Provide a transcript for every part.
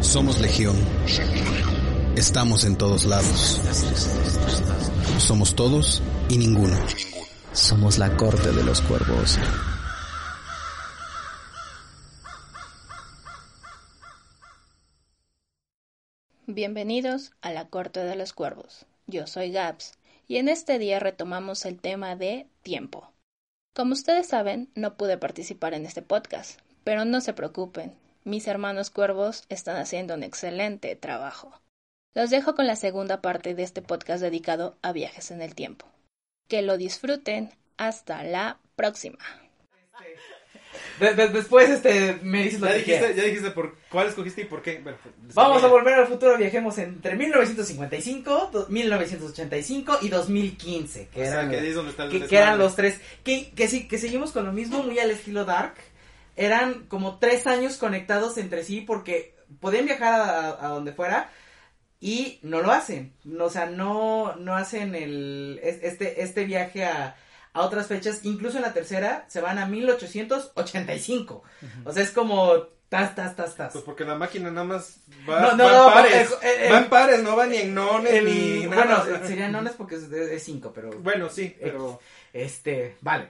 Somos Legión. Estamos en todos lados. Somos todos y ninguno. Somos la corte de los cuervos. Bienvenidos a la corte de los cuervos. Yo soy Gaps y en este día retomamos el tema de tiempo. Como ustedes saben, no pude participar en este podcast, pero no se preocupen, mis hermanos cuervos están haciendo un excelente trabajo. Los dejo con la segunda parte de este podcast dedicado a viajes en el tiempo. Que lo disfruten. Hasta la próxima. De- de- después este, me dices lo Ya que dijiste, quieras. ya dijiste por cuál escogiste y por qué. Bueno, pues, Vamos a volver al futuro, viajemos entre 1955, do- 1985 y 2015, que O sea, eran, que los- ahí es donde está el que, que desmadre. eran los tres, que, que, sí, que seguimos con lo mismo, muy al estilo Dark. Eran como tres años conectados entre sí porque podían viajar a, a- donde fuera y no lo hacen. No, o sea, no, no hacen el, es- este, este viaje a, a otras fechas. Incluso en la tercera se van a 1885. O sea, es como tas, tas, tas, tas. Pues porque la máquina nada más va, No, no, va no, en pares. porque el- el- va en pares, no va ni en nones El- ni bueno, serían nones porque es, es cinco, pero Bueno, sí, pero... este, vale.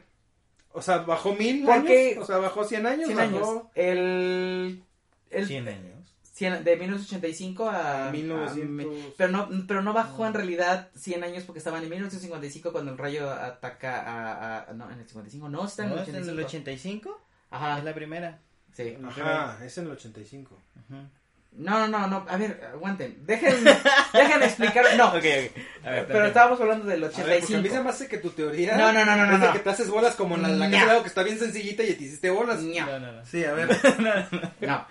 O sea, bajó mil Porque- años. O sea, bajó 100 años. 100 bajó años. El, el 100 años. 100 de 1985 a, a 1900. a- pero no pero no bajó en realidad 100 años porque estaban en 1955 cuando el rayo ataca a, a- no en el 55 no está en ¿No el es en 85 el 85? ajá Es la primera. sí Ajá, es en el 85. Ujú. No no no no a ver aguanten dejen dejen explicar no Ok, ok. A ver, pero estábamos hablando del A ver, porque a 85 mí se me hace que tu teoría... No, no, no, no, no, Es de no. que te haces bolas como la, la No. casa de agua que está bien sencillita y te hiciste bolas. Ña. No, no, no. Sí, a ver. no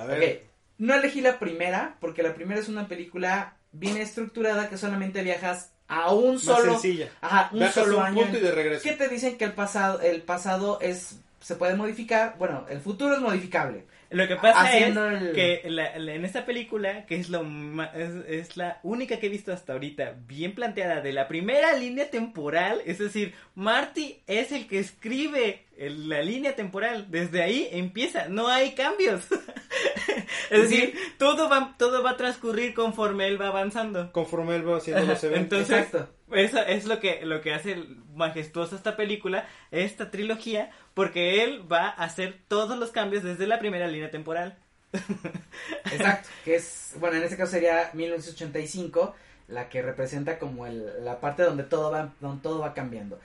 A ver. Ok, no elegí la primera porque la primera es una película bien estructurada que solamente viajas a un Más solo sencilla. ajá, un Viajas a solo un año. punto y de regreso. ¿Qué te dicen que el pasado el pasado es se puede modificar? Bueno, el futuro es modificable. Lo que pasa Haciendo es el- que la- la- en esta película, que es, lo ma- es, es la única que he visto hasta ahorita, bien planteada, de la primera línea temporal, es decir, Marty es el que escribe el- la línea temporal, desde ahí empieza, no hay cambios. es decir, todo va, todo va a transcurrir conforme él va avanzando. Conforme él va haciendo los eventos. Entonces, Exacto. eso es lo que, lo que hace majestuosa esta película, esta trilogía, porque él va a hacer todos los cambios desde la primera línea temporal. Exacto, que es bueno, en este caso sería 1985, la que representa como el- la parte donde todo va donde todo va cambiando.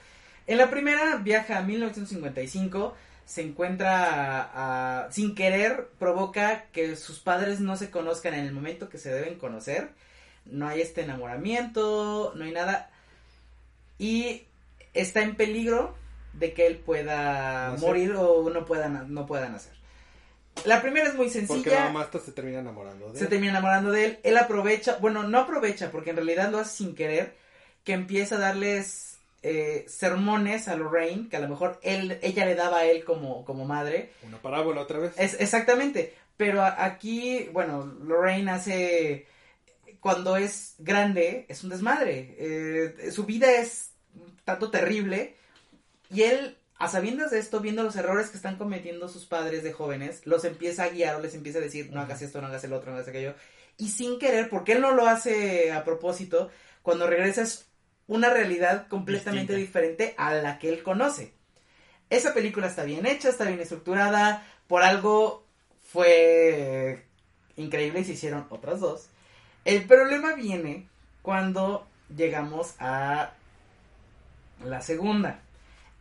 En la primera viaja a 1955, se encuentra a- a- sin querer provoca que sus padres no se conozcan en el momento que se deben conocer. No hay este enamoramiento, no hay nada y está en peligro de que él pueda morir o no pueda no pueda nacer. La primera es muy Porque sencilla. la mamá hasta se termina enamorando de Se él. termina enamorando de él. Él aprovecha, bueno, no aprovecha, porque en realidad lo hace sin querer, que empieza a darles eh, sermones a Lorraine, que a lo mejor él, ella le daba a él como, como madre. Una parábola otra vez. Es, exactamente. Pero a- aquí, bueno, Lorraine hace, cuando es grande, es un desmadre. Eh, su vida es tanto terrible. Y él, a sabiendas de esto, viendo los errores que están cometiendo sus padres de jóvenes, los empieza a guiar o les empieza a decir, no hagas esto, no hagas el otro, no hagas aquello. Y sin querer, porque él no lo hace a propósito, cuando regresa es una realidad completamente Distinta. diferente a la que él conoce. Esa película está bien hecha, está bien estructurada, por algo fue increíble y se hicieron otras dos. El problema viene cuando llegamos a la segunda.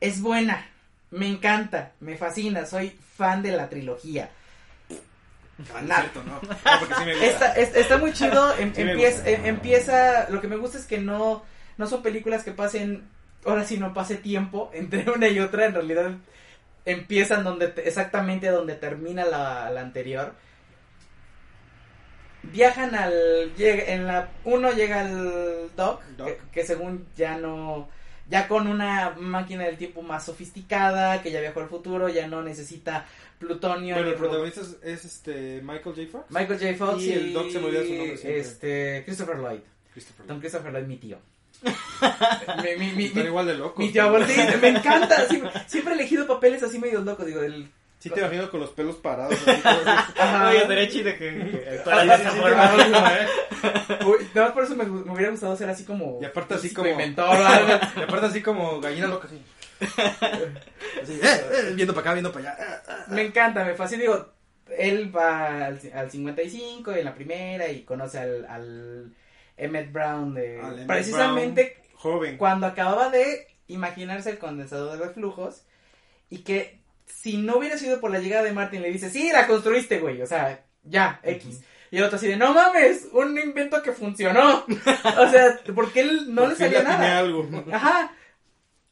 Es buena, me encanta, me fascina, soy fan de la trilogía. Ah, no cierto, no. Sí. Está, es- está muy chido, em- Sí empieza, em- empieza, lo que me gusta es que no, no son películas que pasen, ahora sí no pase tiempo entre una y otra, en realidad empiezan donde, te- exactamente donde termina la, la anterior. Viajan al, llega, en la, uno llega al Doc, Doc. Que, que según ya no, ya con una máquina del tiempo más sofisticada, que ya viajó al futuro, ya no necesita plutonio. Bueno, el ro- protagonista es, es, este Michael J. Fox. Michael J. Fox Y el Doc se me olvida su nombre siempre. este Christopher Lloyd. Christopher. Don Christopher Lloyd, mi tío. Mi, mi, mi, Están mi- igual de locos. mi tío abuelo, sí, me encanta. Siempre, siempre he elegido papeles así medio locos. Digo, el Sí te imagino con los pelos parados. Así, así. Ajá. Oye, estaría chido que, de esa forma. ¿eh? Nada más por eso me, hubiera gustado ser así como. Y aparte así físico como- inventor. Y aparte así como gallina loca, así. Así, eh, eh, viendo para acá, viendo para allá. eh, eh. Me encanta, me fascina. Digo, él va al, al 55 en la primera y conoce al, al Emmett Brown de. Emmett precisamente Joven. cuando acababa de imaginarse el condensador de reflujos y que si no hubiera sido por la llegada de Martin le dice, sí, la construiste, güey, o sea, ya, X. Y el otro así de, no mames, un invento que funcionó. o sea, porque él no le salía nada. algo. Ajá.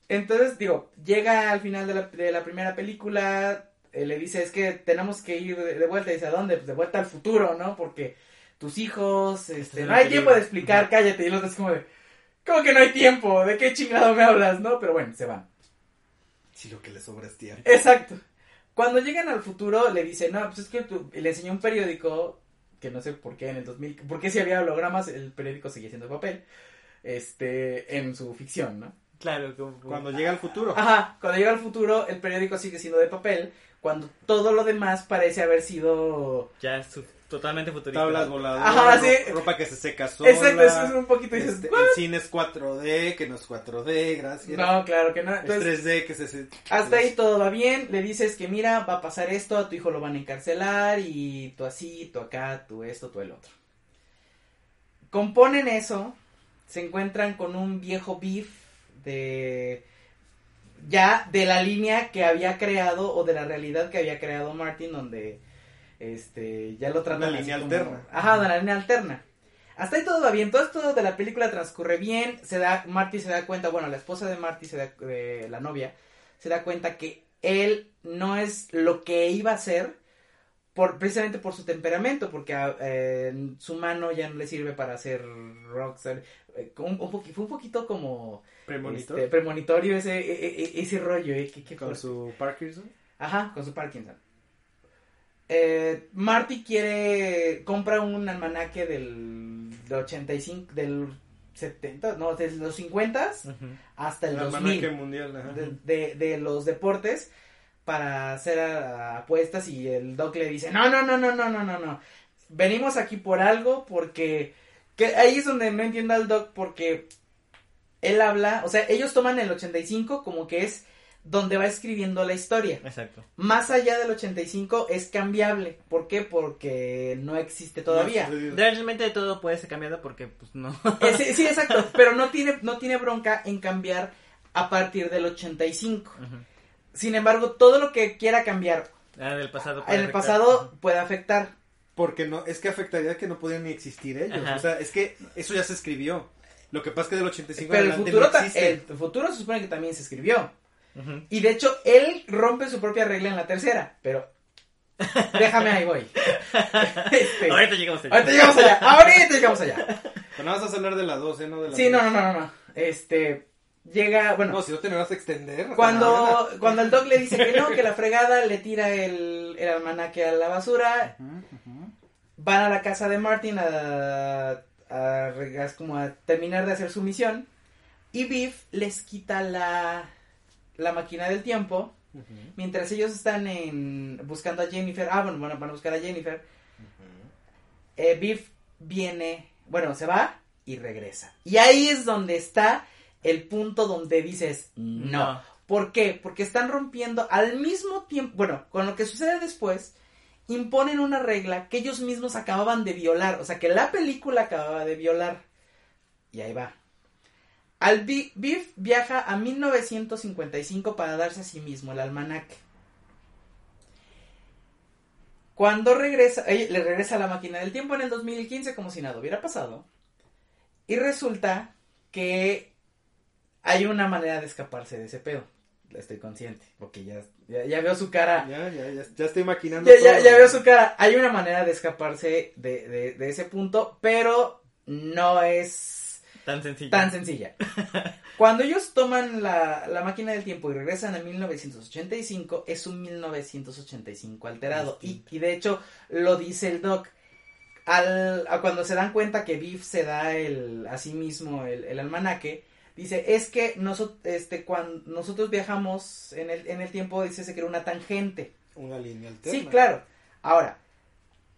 Entonces, digo, llega al final de la, de la primera película, eh, le dice, es que tenemos que ir de, de vuelta. Y dice, ¿a dónde? Pues de vuelta al futuro, ¿no? Porque tus hijos, este, en no hay tiempo de explicar, cállate. Y el otro es como de, ¿cómo que no hay tiempo? ¿De qué chingado me hablas, no? Pero bueno, se van. Sí, lo que le sobra es tiempo. Exacto. Cuando llegan al futuro, le dice, no, pues es que tú, le enseñó un periódico, que no sé por qué en el 2000, porque si había hologramas, el periódico seguía siendo de papel, este, en su ficción, ¿no? Claro, como... Cuando llega al futuro. Ajá, cuando llega al futuro, el periódico sigue siendo de papel, cuando todo lo demás parece haber sido... Ya es su- totalmente futurista. Tablas voladoras, Ajá, ro- sí. ropa que se seca sola. Exacto, eso es un poquito... dices, Este, el cine es 4D, que no es 4D, gracias. No, claro que no. es Entonces, 3D, que se... se- hasta ahí todo va bien, le dices que mira, va a pasar esto, a tu hijo lo van a encarcelar, y tú así, tú acá, tú esto, tú el otro. Componen eso, se encuentran con un viejo beef de... ya de la línea que había creado o de la realidad que había creado Martin donde este ya lo tratan Una línea como- alterna. ajá de la línea alterna hasta ahí todo va bien todo esto de la película transcurre bien se da Marty se da cuenta bueno la esposa de Marty se da de la novia se da cuenta que él no es lo que iba a ser por precisamente por su temperamento porque ah, eh, su mano ya no le sirve para hacer rockstar Eh, un, un poqui- fue un poquito como Premonitor. este, premonitorio ese, e- e- e- ese rollo, eh, que- que con su Parkinson. Ajá, con su Parkinson. Eh, Marty quiere, compra un almanaque del, del 85, del 70, no, desde los 50 Ujú. hasta el El 2000 almanaque mundial. ajá. de, de, de los deportes para hacer apuestas y el doc le dice, no, no, no, no, no, no, no, no, venimos aquí por algo porque, que ahí es donde no entiendo al doc porque él habla, o sea, ellos toman el 85 como que es donde va escribiendo la historia. Exacto. Más allá del 85 es cambiable. ¿Por qué? Porque no existe todavía. No. Realmente todo puede ser cambiado porque, pues, no. Eh, sí, sí, exacto. Pero no tiene, no tiene bronca en cambiar a partir del 85. Ujú. Sin embargo, todo lo que quiera cambiar Ah, del pasado. puede en el afectar. pasado puede afectar. Porque no, es que afectaría que no podían ni existir ellos. Ajá. O sea, es que eso ya se escribió. Lo que pasa es que del 85 Pero el adelante futuro, no el futuro se supone que también se escribió. Y de hecho, él rompe su propia regla en la tercera. Pero déjame ahí voy. Este, Ahorita llegamos allá. ahorita llegamos allá. Ahorita llegamos allá. Pero no vas a hablar de la 2, ¿eh? No de la Sí, no, no, no, no, no. Este, llega, bueno, No, si no te me vas a extender. no te cuando, nada. cuando el doc le dice que no, que la fregada, le tira el, el almanaque a la basura, van a la casa de Martin a, a, como a terminar de hacer su misión, y Biff les quita la, la máquina del tiempo, mientras ellos están en, buscando a Jennifer, ah, bueno, bueno, van a buscar a Jennifer, eh, Biff viene, bueno, se va y regresa. Y ahí es donde está el punto donde dices, no. No. ¿Por qué? Porque están rompiendo al mismo tiempo, bueno, con lo que sucede después, imponen una regla que ellos mismos acababan de violar, o sea, que la película acababa de violar. Y ahí va. Al Bi- Biff viaja a 1955 para darse a sí mismo el almanaque. Cuando regresa, eh, le regresa la máquina del tiempo en el 2015 como si nada hubiera pasado. Y resulta que hay una manera de escaparse de ese pedo. Estoy consciente, porque ya, ya, ya veo su cara. Ya, ya, ya, ya estoy maquinando. Ya, ya, todo. ya veo su cara. Hay una manera de escaparse de, de, de ese punto, pero no es Tan sencillo. tan sencilla. Cuando ellos toman la, la máquina del tiempo y regresan a 1985, es un 1985 alterado. Y, y de hecho, lo dice el doc. Al, a cuando se dan cuenta que Biff se da el, a sí mismo el, el almanaque, dice, es que nosotros, este, cuando nosotros viajamos en el, en el tiempo, dice, se creó una tangente. Una línea alterna. Sí, claro. Ahora,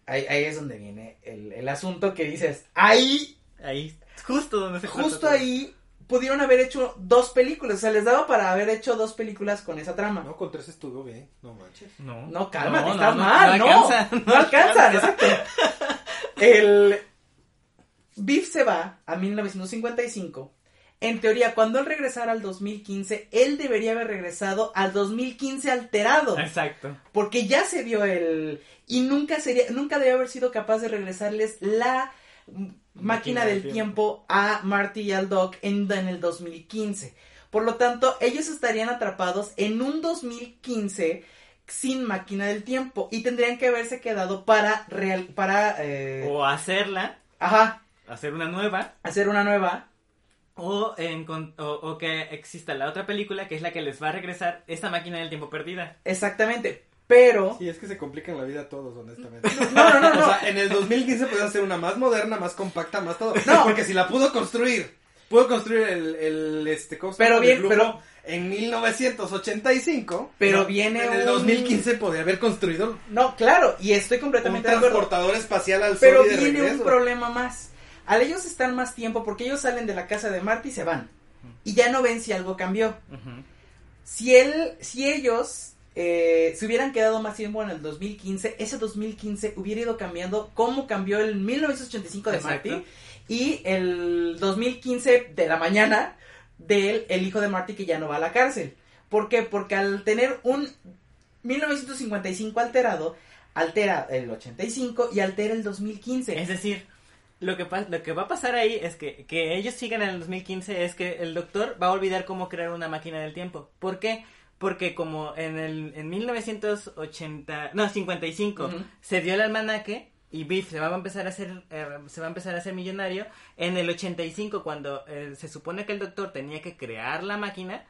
ahí, ahí es donde viene el, el asunto que dices, ahí, Ahí, justo donde se justo todo. ahí, pudieron haber hecho dos películas. O sea, les daba para haber hecho dos películas con esa trama. No, con tres estuvo bien. No manches. No, No, cálmate, No, estás no, mal, no. No, alcanza, alcanzan, exacto. El Biff se va a 1955. En teoría, cuando él regresara al 2015, él debería haber regresado al 2015 alterado. Exacto. Porque ya se vio el... Y nunca sería, nunca debió haber sido capaz de regresarles la máquina del tiempo a Marty y al Doc en, en el 2015. Por lo tanto, ellos estarían atrapados en un 2015 sin máquina del tiempo y tendrían que haberse quedado para real, para eh, O hacerla, ajá, hacer una nueva, hacer una nueva. o, o que exista la otra película que es la que les va a regresar esa máquina del tiempo perdida. Exactamente. Pero Sí, es que se complican la vida a todos, honestamente. no, no, no, no. O sea, en el 2015 podían hacer una más moderna, más compacta, más todo. No. Porque si la pudo construir, pudo construir el, el este, ¿cómo se Pero bien, El pero- en 1985. Pero no, viene En el un- 2015 podía haber construido no, claro, y estoy un completamente de acuerdo. transportador espacial al Pero sol y de viene un problema más. Al ellos estar más tiempo, porque ellos salen de la casa de Marty y se van. Y ya no ven si algo cambió. Si él, si ellos eh, se hubieran quedado más tiempo en el 2015, ese 2015 hubiera ido cambiando como cambió el 1985 de Exacto. Marty y el 2015 de la mañana del el hijo de Marty que ya no va a la cárcel. ¿Por qué? Porque al tener un 1955 alterado, altera el 85 y altera el 2015. Es decir, lo que, pa- lo que va a pasar ahí es que, que ellos sigan en el 2015 es que el doctor va a olvidar cómo crear una máquina del tiempo. ¿Por qué? Porque como en el en 1980, no, 55 Ujú. se dio el almanaque y Biff se va a empezar a hacer eh, se va a empezar a hacer millonario, en el 85 cuando eh, se supone que el doctor tenía que crear la máquina,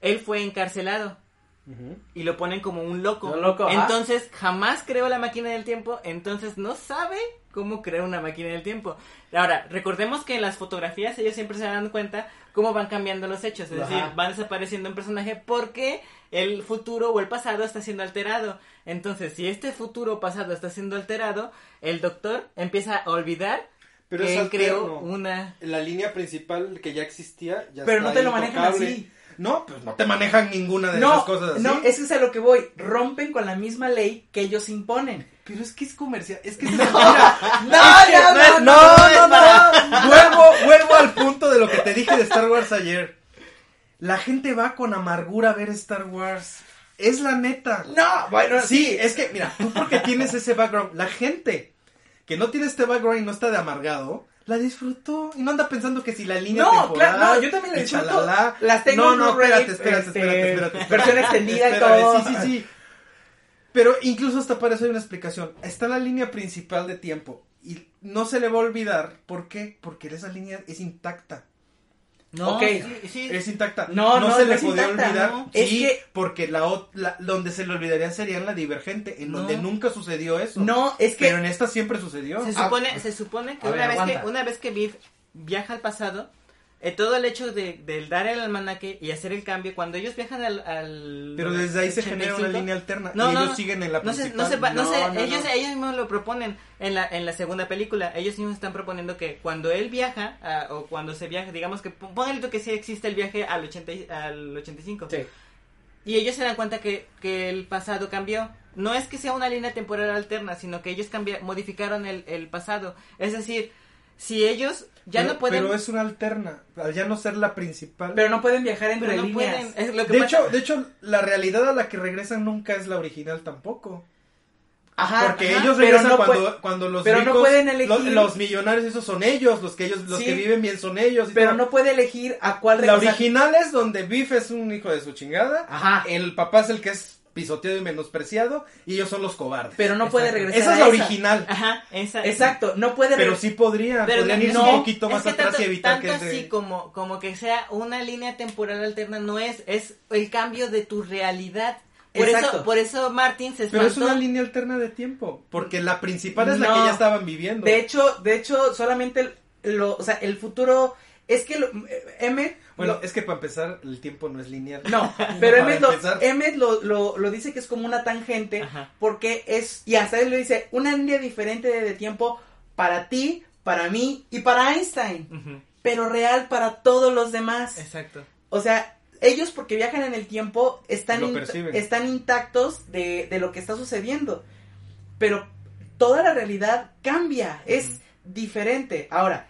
él fue encarcelado Ujú. y lo ponen como un loco. Un loco, entonces jamás creó la máquina del tiempo, entonces no sabe cómo crear una máquina del tiempo. Ahora, recordemos que en las fotografías ellos siempre se dan cuenta cómo van cambiando los hechos, es Ajá. decir, van desapareciendo un personaje porque el futuro o el pasado está siendo alterado. Entonces, si este futuro o pasado está siendo alterado, el doctor empieza a olvidar Pero que es él creó una... La línea principal que ya existía ya Pero está no te lo manejan así. No, pues no te manejan ninguna de No, esas cosas así. no, eso es a lo que voy. Rompen con la misma ley que ellos imponen. Pero es que es comercial. Es que es No, no, es que no, es- no, no, no, no, no. Vuelvo, vuelvo al punto de lo que te dije de Star Wars ayer. La gente va con amargura a ver Star Wars. Es la neta. No, bueno, Sí, es que, mira, tú porque tienes ese background, la gente que no tiene este background y no está de amargado, la disfrutó y no anda pensando que si la línea No, temporal, claro, no, yo también la disfruto. chalala. Las tengo no, en no, espérate, espérate, este, espérate, espérate, espérate. versión extendida y todo. Sí, sí, sí. Pero incluso hasta para eso hay una explicación. Está la línea principal de tiempo y no se le va a olvidar. ¿Por qué? Porque esa línea es intacta. No, Ok. sí, sí. Es intacta. No, no, se no le podía intacta, olvidar. no. Sí, Es que- porque la, la- donde se le olvidaría sería en la divergente, en No. donde nunca sucedió eso. No, es que Pero en esta siempre sucedió. Se Ah, supone, se supone que una, ver, vez que una vez que Biff viaja al pasado, eh, todo el hecho de, del dar el almanaque y hacer el cambio, cuando ellos viajan al... al Pero desde ahí se genera una 85, línea alterna No, y no, ellos no. siguen en la no se, principal. no se, va- no No, sé, no, ellos, no. ellos mismos lo proponen en la, en la segunda película. Ellos mismos están proponiendo que cuando él viaja, ah, o cuando se viaja, digamos que, póngale tú que sí existe el viaje al, 80, y- al 85. Sí. Y ellos se dan cuenta que, que el pasado cambió. No es que sea una línea temporal alterna, sino que ellos cambia, modificaron el, el pasado. Es decir, si ellos ya pero, no pueden... Pero es una alterna, al ya no ser la principal. Pero no pueden viajar entre pero no líneas. pueden. Es lo que de pasa- hecho, de hecho, la realidad a la que regresan nunca es la original tampoco. Ajá, Porque ajá, ellos regresan no cuando, cuando los pero no pueden elegir. los, los millonarios, esos son ellos, los que ellos, los Sí. que viven bien son ellos. y Pero todo. no puede elegir a cuál La original es donde Biff es un hijo de su chingada. Ajá. El papá es el que es pisoteado y menospreciado. Y ellos son los cobardes. Pero no puede regresar. esa es la original. Ajá, esa. Exacto, no puede Pero sí podría. Pero podrían no, irse no, un poquito es más que atrás tanto, y evitar que tanto así como, como que sea una línea temporal alterna no es, es el cambio de tu realidad. Por Exacto. eso, por eso Martin se Pero es espantó. una línea alterna de tiempo. Porque la principal es la que ya estaban viviendo. De hecho, de hecho, solamente el- lo, o sea, el futuro Es que lo, eh, Emmet... Bueno, lo- es que para empezar, el tiempo no es lineal. no, pero Emmet, lo. Emmet lo, lo, lo dice que es como una tangente Ajá. porque es, y hasta él lo dice, una línea diferente de, de tiempo para ti, para mí y para Einstein, pero real para todos los demás. Exacto. O sea, ellos porque viajan en el tiempo están, int- están intactos de, de lo que está sucediendo. Pero toda la realidad cambia, es diferente. Ahora,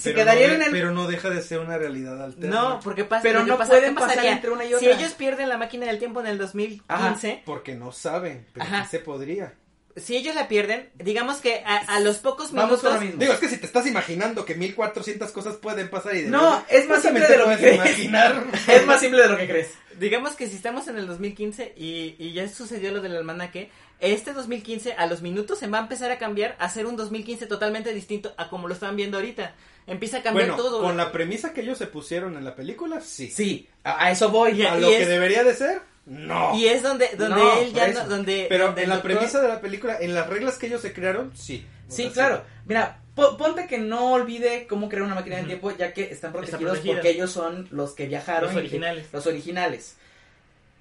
se Pero quedarían no en de- el... Pero no deja de ser una realidad alterna. No, porque pasa. Pero no pasa- pueden ¿qué pasar entre una y Si otra. ellos pierden la máquina del tiempo en el 2015, Porque no saben, pero Ajá. sí se podría. si ellos la pierden, digamos que a, a los pocos Vamos minutos. mismo. Digo, es que si te estás imaginando que 1400 cosas pueden pasar y de No, verdad, es más simple de lo que crees. imaginar. Es más simple de lo que crees. Digamos que si estamos en el 2015 y, y ya sucedió lo del almanaque, este 2015 a los minutos se va a empezar a cambiar a ser un 2015 totalmente distinto a como lo están viendo ahorita. Empieza a cambiar Bueno, todo. con la premisa que ellos se pusieron en la película, sí. Sí, a, a eso voy. Y- A lo que debería de ser, no. Y es donde, donde No, él ya no, donde, Pero donde en la doctor- premisa de la película, en las reglas que ellos se crearon, sí. O Sí, sea, claro. Mira, po- ponte que no olvide cómo crear una máquina del Ujú. tiempo, ya que están protegidos protegido. porque ellos son los que viajaron. Los que- originales. los originales.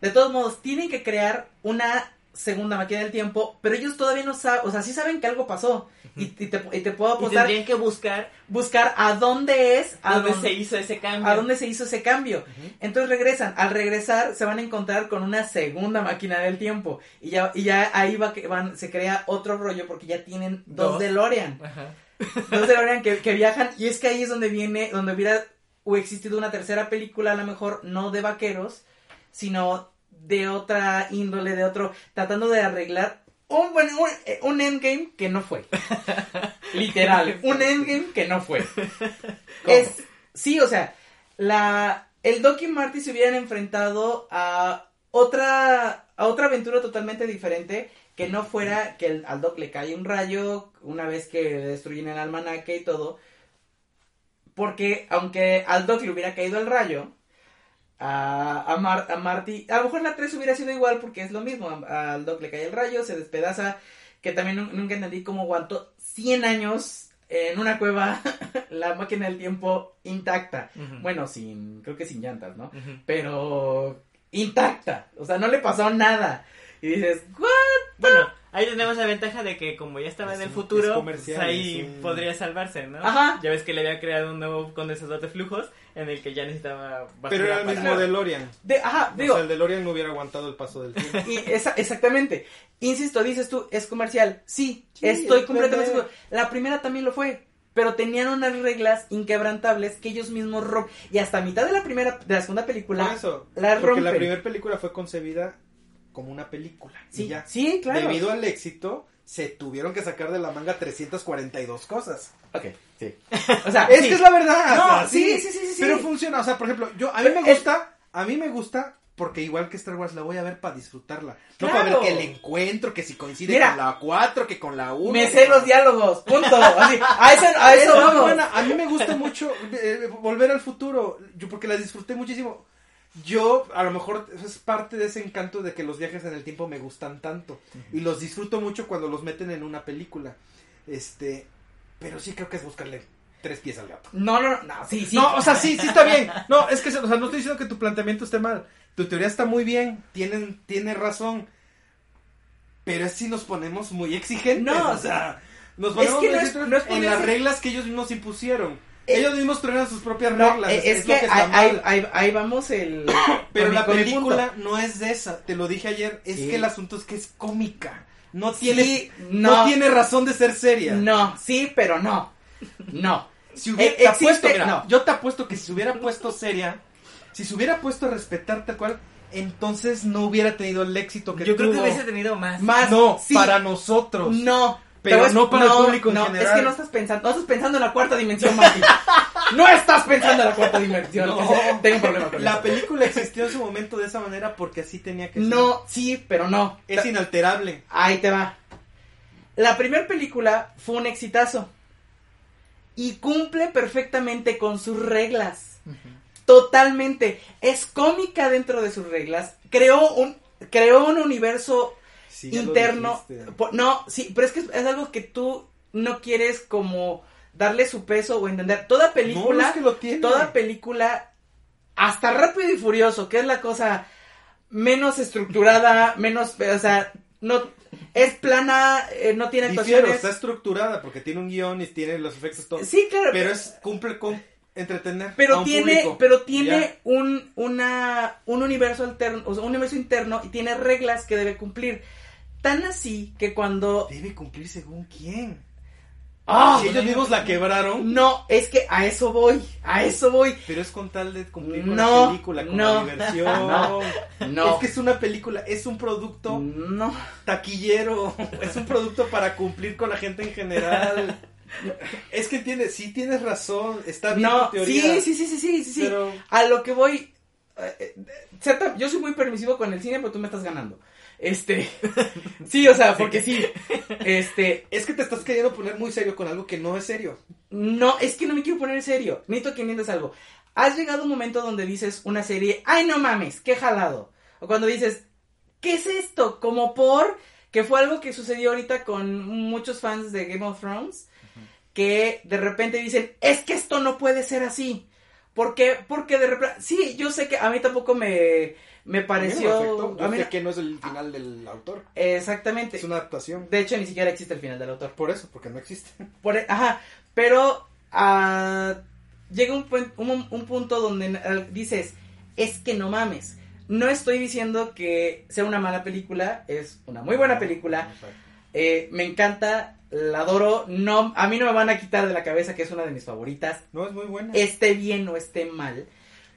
De todos modos, tienen que crear una segunda máquina del tiempo, pero ellos todavía no saben, o sea, sí saben que algo pasó. y, y te, y te puedo Y apostar, tendrían que buscar buscar a dónde es, a dónde dónde, se hizo ese cambio. a dónde se hizo ese cambio. Entonces regresan. Al regresar se van a encontrar con una segunda máquina del tiempo. Y ya, y ya ahí va que van, se crea otro rollo porque ya tienen dos, Dos. DeLorean. Ajá. Dos DeLorean que, que viajan. Y es que ahí es donde viene, donde hubiera o existido una tercera película, a lo mejor no de vaqueros, sino de otra índole, de otro, tratando de arreglar un, bueno, un, eh, un endgame que no fue. Literal, un endgame que no fue. Es, sí, o sea, la, el Doc y Marty se hubieran enfrentado a otra, a otra aventura totalmente diferente que no fuera que el- al Doc le cae un rayo una vez que destruyen el almanaque y todo. Porque aunque al Doc le hubiera caído el rayo, a, a, Mar- a Marty, a lo mejor la 3 hubiera sido igual porque es lo mismo. Al Doc le cae el rayo, se despedaza, que también nu- nunca entendí cómo aguantó 100 años en una cueva la máquina del tiempo intacta. Bueno, sin, creo que sin llantas, ¿no? Pero intacta, o sea, no le pasó nada. Y dices, ¿what? Bueno, ahí tenemos la ventaja de que como ya estaba Es en el futuro, pues ahí un- podría salvarse, ¿no? Ajá. Ya ves que le había creado un nuevo condensador de flujos en el que ya necesitaba Pero era el para- mismo DeLorean. De, ajá, O digo, sea, el DeLorean no hubiera aguantado el paso del tiempo. y esa- exactamente. Insisto, dices tú, es comercial. Sí, Sí, estoy es completamente seguro. La primera también lo fue. Pero tenían unas reglas inquebrantables que ellos mismos rompen. Y hasta mitad de la primera, de la segunda película, Por eso, la porque la primera película fue concebida como una película. y Sí, ya. sí, claro. Debido al éxito, se tuvieron que sacar de la manga 342 cosas. Ok, sí. O sea, Es sí. que es la verdad. No, o sea, sí, sí, sí, sí, sí. Pero funciona, o sea, por ejemplo, yo a mí me gusta, a mí me gusta porque igual que Star Wars la voy a ver para disfrutarla. No Claro. para ver que el encuentro, que si coincide Mira, con la 4, que con la 1. Me sé los diálogos, punto. Así, a eso, a eso vamos. buena. A mí me gusta mucho eh, volver al futuro, yo porque la disfruté muchísimo. Yo, a lo mejor, es parte de ese encanto de que los viajes en el tiempo me gustan tanto. Y los disfruto mucho cuando los meten en una película. Este, pero sí creo que es buscarle tres pies al gato. No, no, no, no, sí, sí. No, o sea, sí, sí está bien. No, es que, o sea, no estoy diciendo que tu planteamiento esté mal. Tu teoría está muy bien, tienen, tiene razón. Pero es si nos ponemos muy exigentes. No, o sea, nos es ponemos que muy no es- exigentes no es en las reglas que ellos mismos impusieron. Ellos mismos trajeron sus propias No, reglas. eh, es, lo que, ahí, ahí, ahí- ahí vamos el... Pero la película no es de esa. Te lo dije ayer. Es Sí. que el asunto es que es cómica. No tiene, Sí, no. no. tiene razón de ser seria. No, sí, pero no. No. Si hubiera, Eh, te existe- apuesto, mira, no. yo te apuesto que si se hubiera puesto seria, si se hubiera puesto a respetar tal cual, entonces no hubiera tenido el éxito que Yo creo que tuvo. hubiese tenido más. Más, No, sí. para nosotros. No. Pero no para el público en no, general. es que no estás pensando, no estás pensando en la cuarta dimensión, Martín. no estás pensando en la cuarta dimensión. No. Tengo un problema con La eso. película existió en su momento de esa manera porque así tenía que ser. No, sí, pero no. Es inalterable. Ahí te va. La primera película fue un exitazo. Y cumple perfectamente con sus reglas. Totalmente. Es cómica dentro de sus reglas. Creó un, creó un universo Sí, interno. No, sí, pero es que es algo que tú no quieres como darle su peso o entender. Toda película, No, es que lo tiene. toda película, hasta Rápido y Furioso, que es la cosa menos estructurada, menos, o sea, no, es plana, eh, no tiene Difiero, actuaciones. está estructurada porque tiene un guion y tiene los efectos. Sí, claro, Pero es cumple con entretener a pero un tiene, público. pero tiene Ya. un, una, un universo alterno, o sea, un universo interno y tiene reglas que debe cumplir. Tan así que cuando... Debe cumplir según quién. ¡Ah! Si ellos mismos la quebraron, No, es que a eso voy, a eso voy. pero es con tal de cumplir con No, la película, con no, la diversión. No, Es que es una película, es un producto no. taquillero, es un producto para cumplir con la gente en general. Es que entiendes, sí tienes razón, está bien No, tu teoría. sí, sí, sí, sí, sí, sí. Pero A lo que voy, eh, eh, yo soy muy permisivo con el cine, pero tú me estás ganando. Este, sí, o sea, porque sí, este, es que te estás queriendo poner muy serio con algo que no es serio. no, es que no me quiero poner serio, necesito que entiendas algo. Has llegado a un momento donde dices una serie, ay, no mames, qué jalado. O cuando dices, ¿qué es esto? Como por, que fue algo que sucedió ahorita con muchos fans de Game of Thrones, que de repente dicen, es que esto no puede ser así. ¿Por qué? Porque de repente, sí, yo sé que a mí tampoco me, me pareció... A mí me que no es el final del autor, Exactamente. es una adaptación. De hecho, ni siquiera existe el final del autor. Por eso, porque no existe. Por, e- ajá, pero ah, llega un, un, un punto donde dices, es que no mames. No estoy diciendo que sea una mala película, es una muy buena película. Eh, me encanta, la adoro. No, a mí no me van a quitar de la cabeza que es una de mis favoritas. No, es muy buena. Esté bien o esté mal.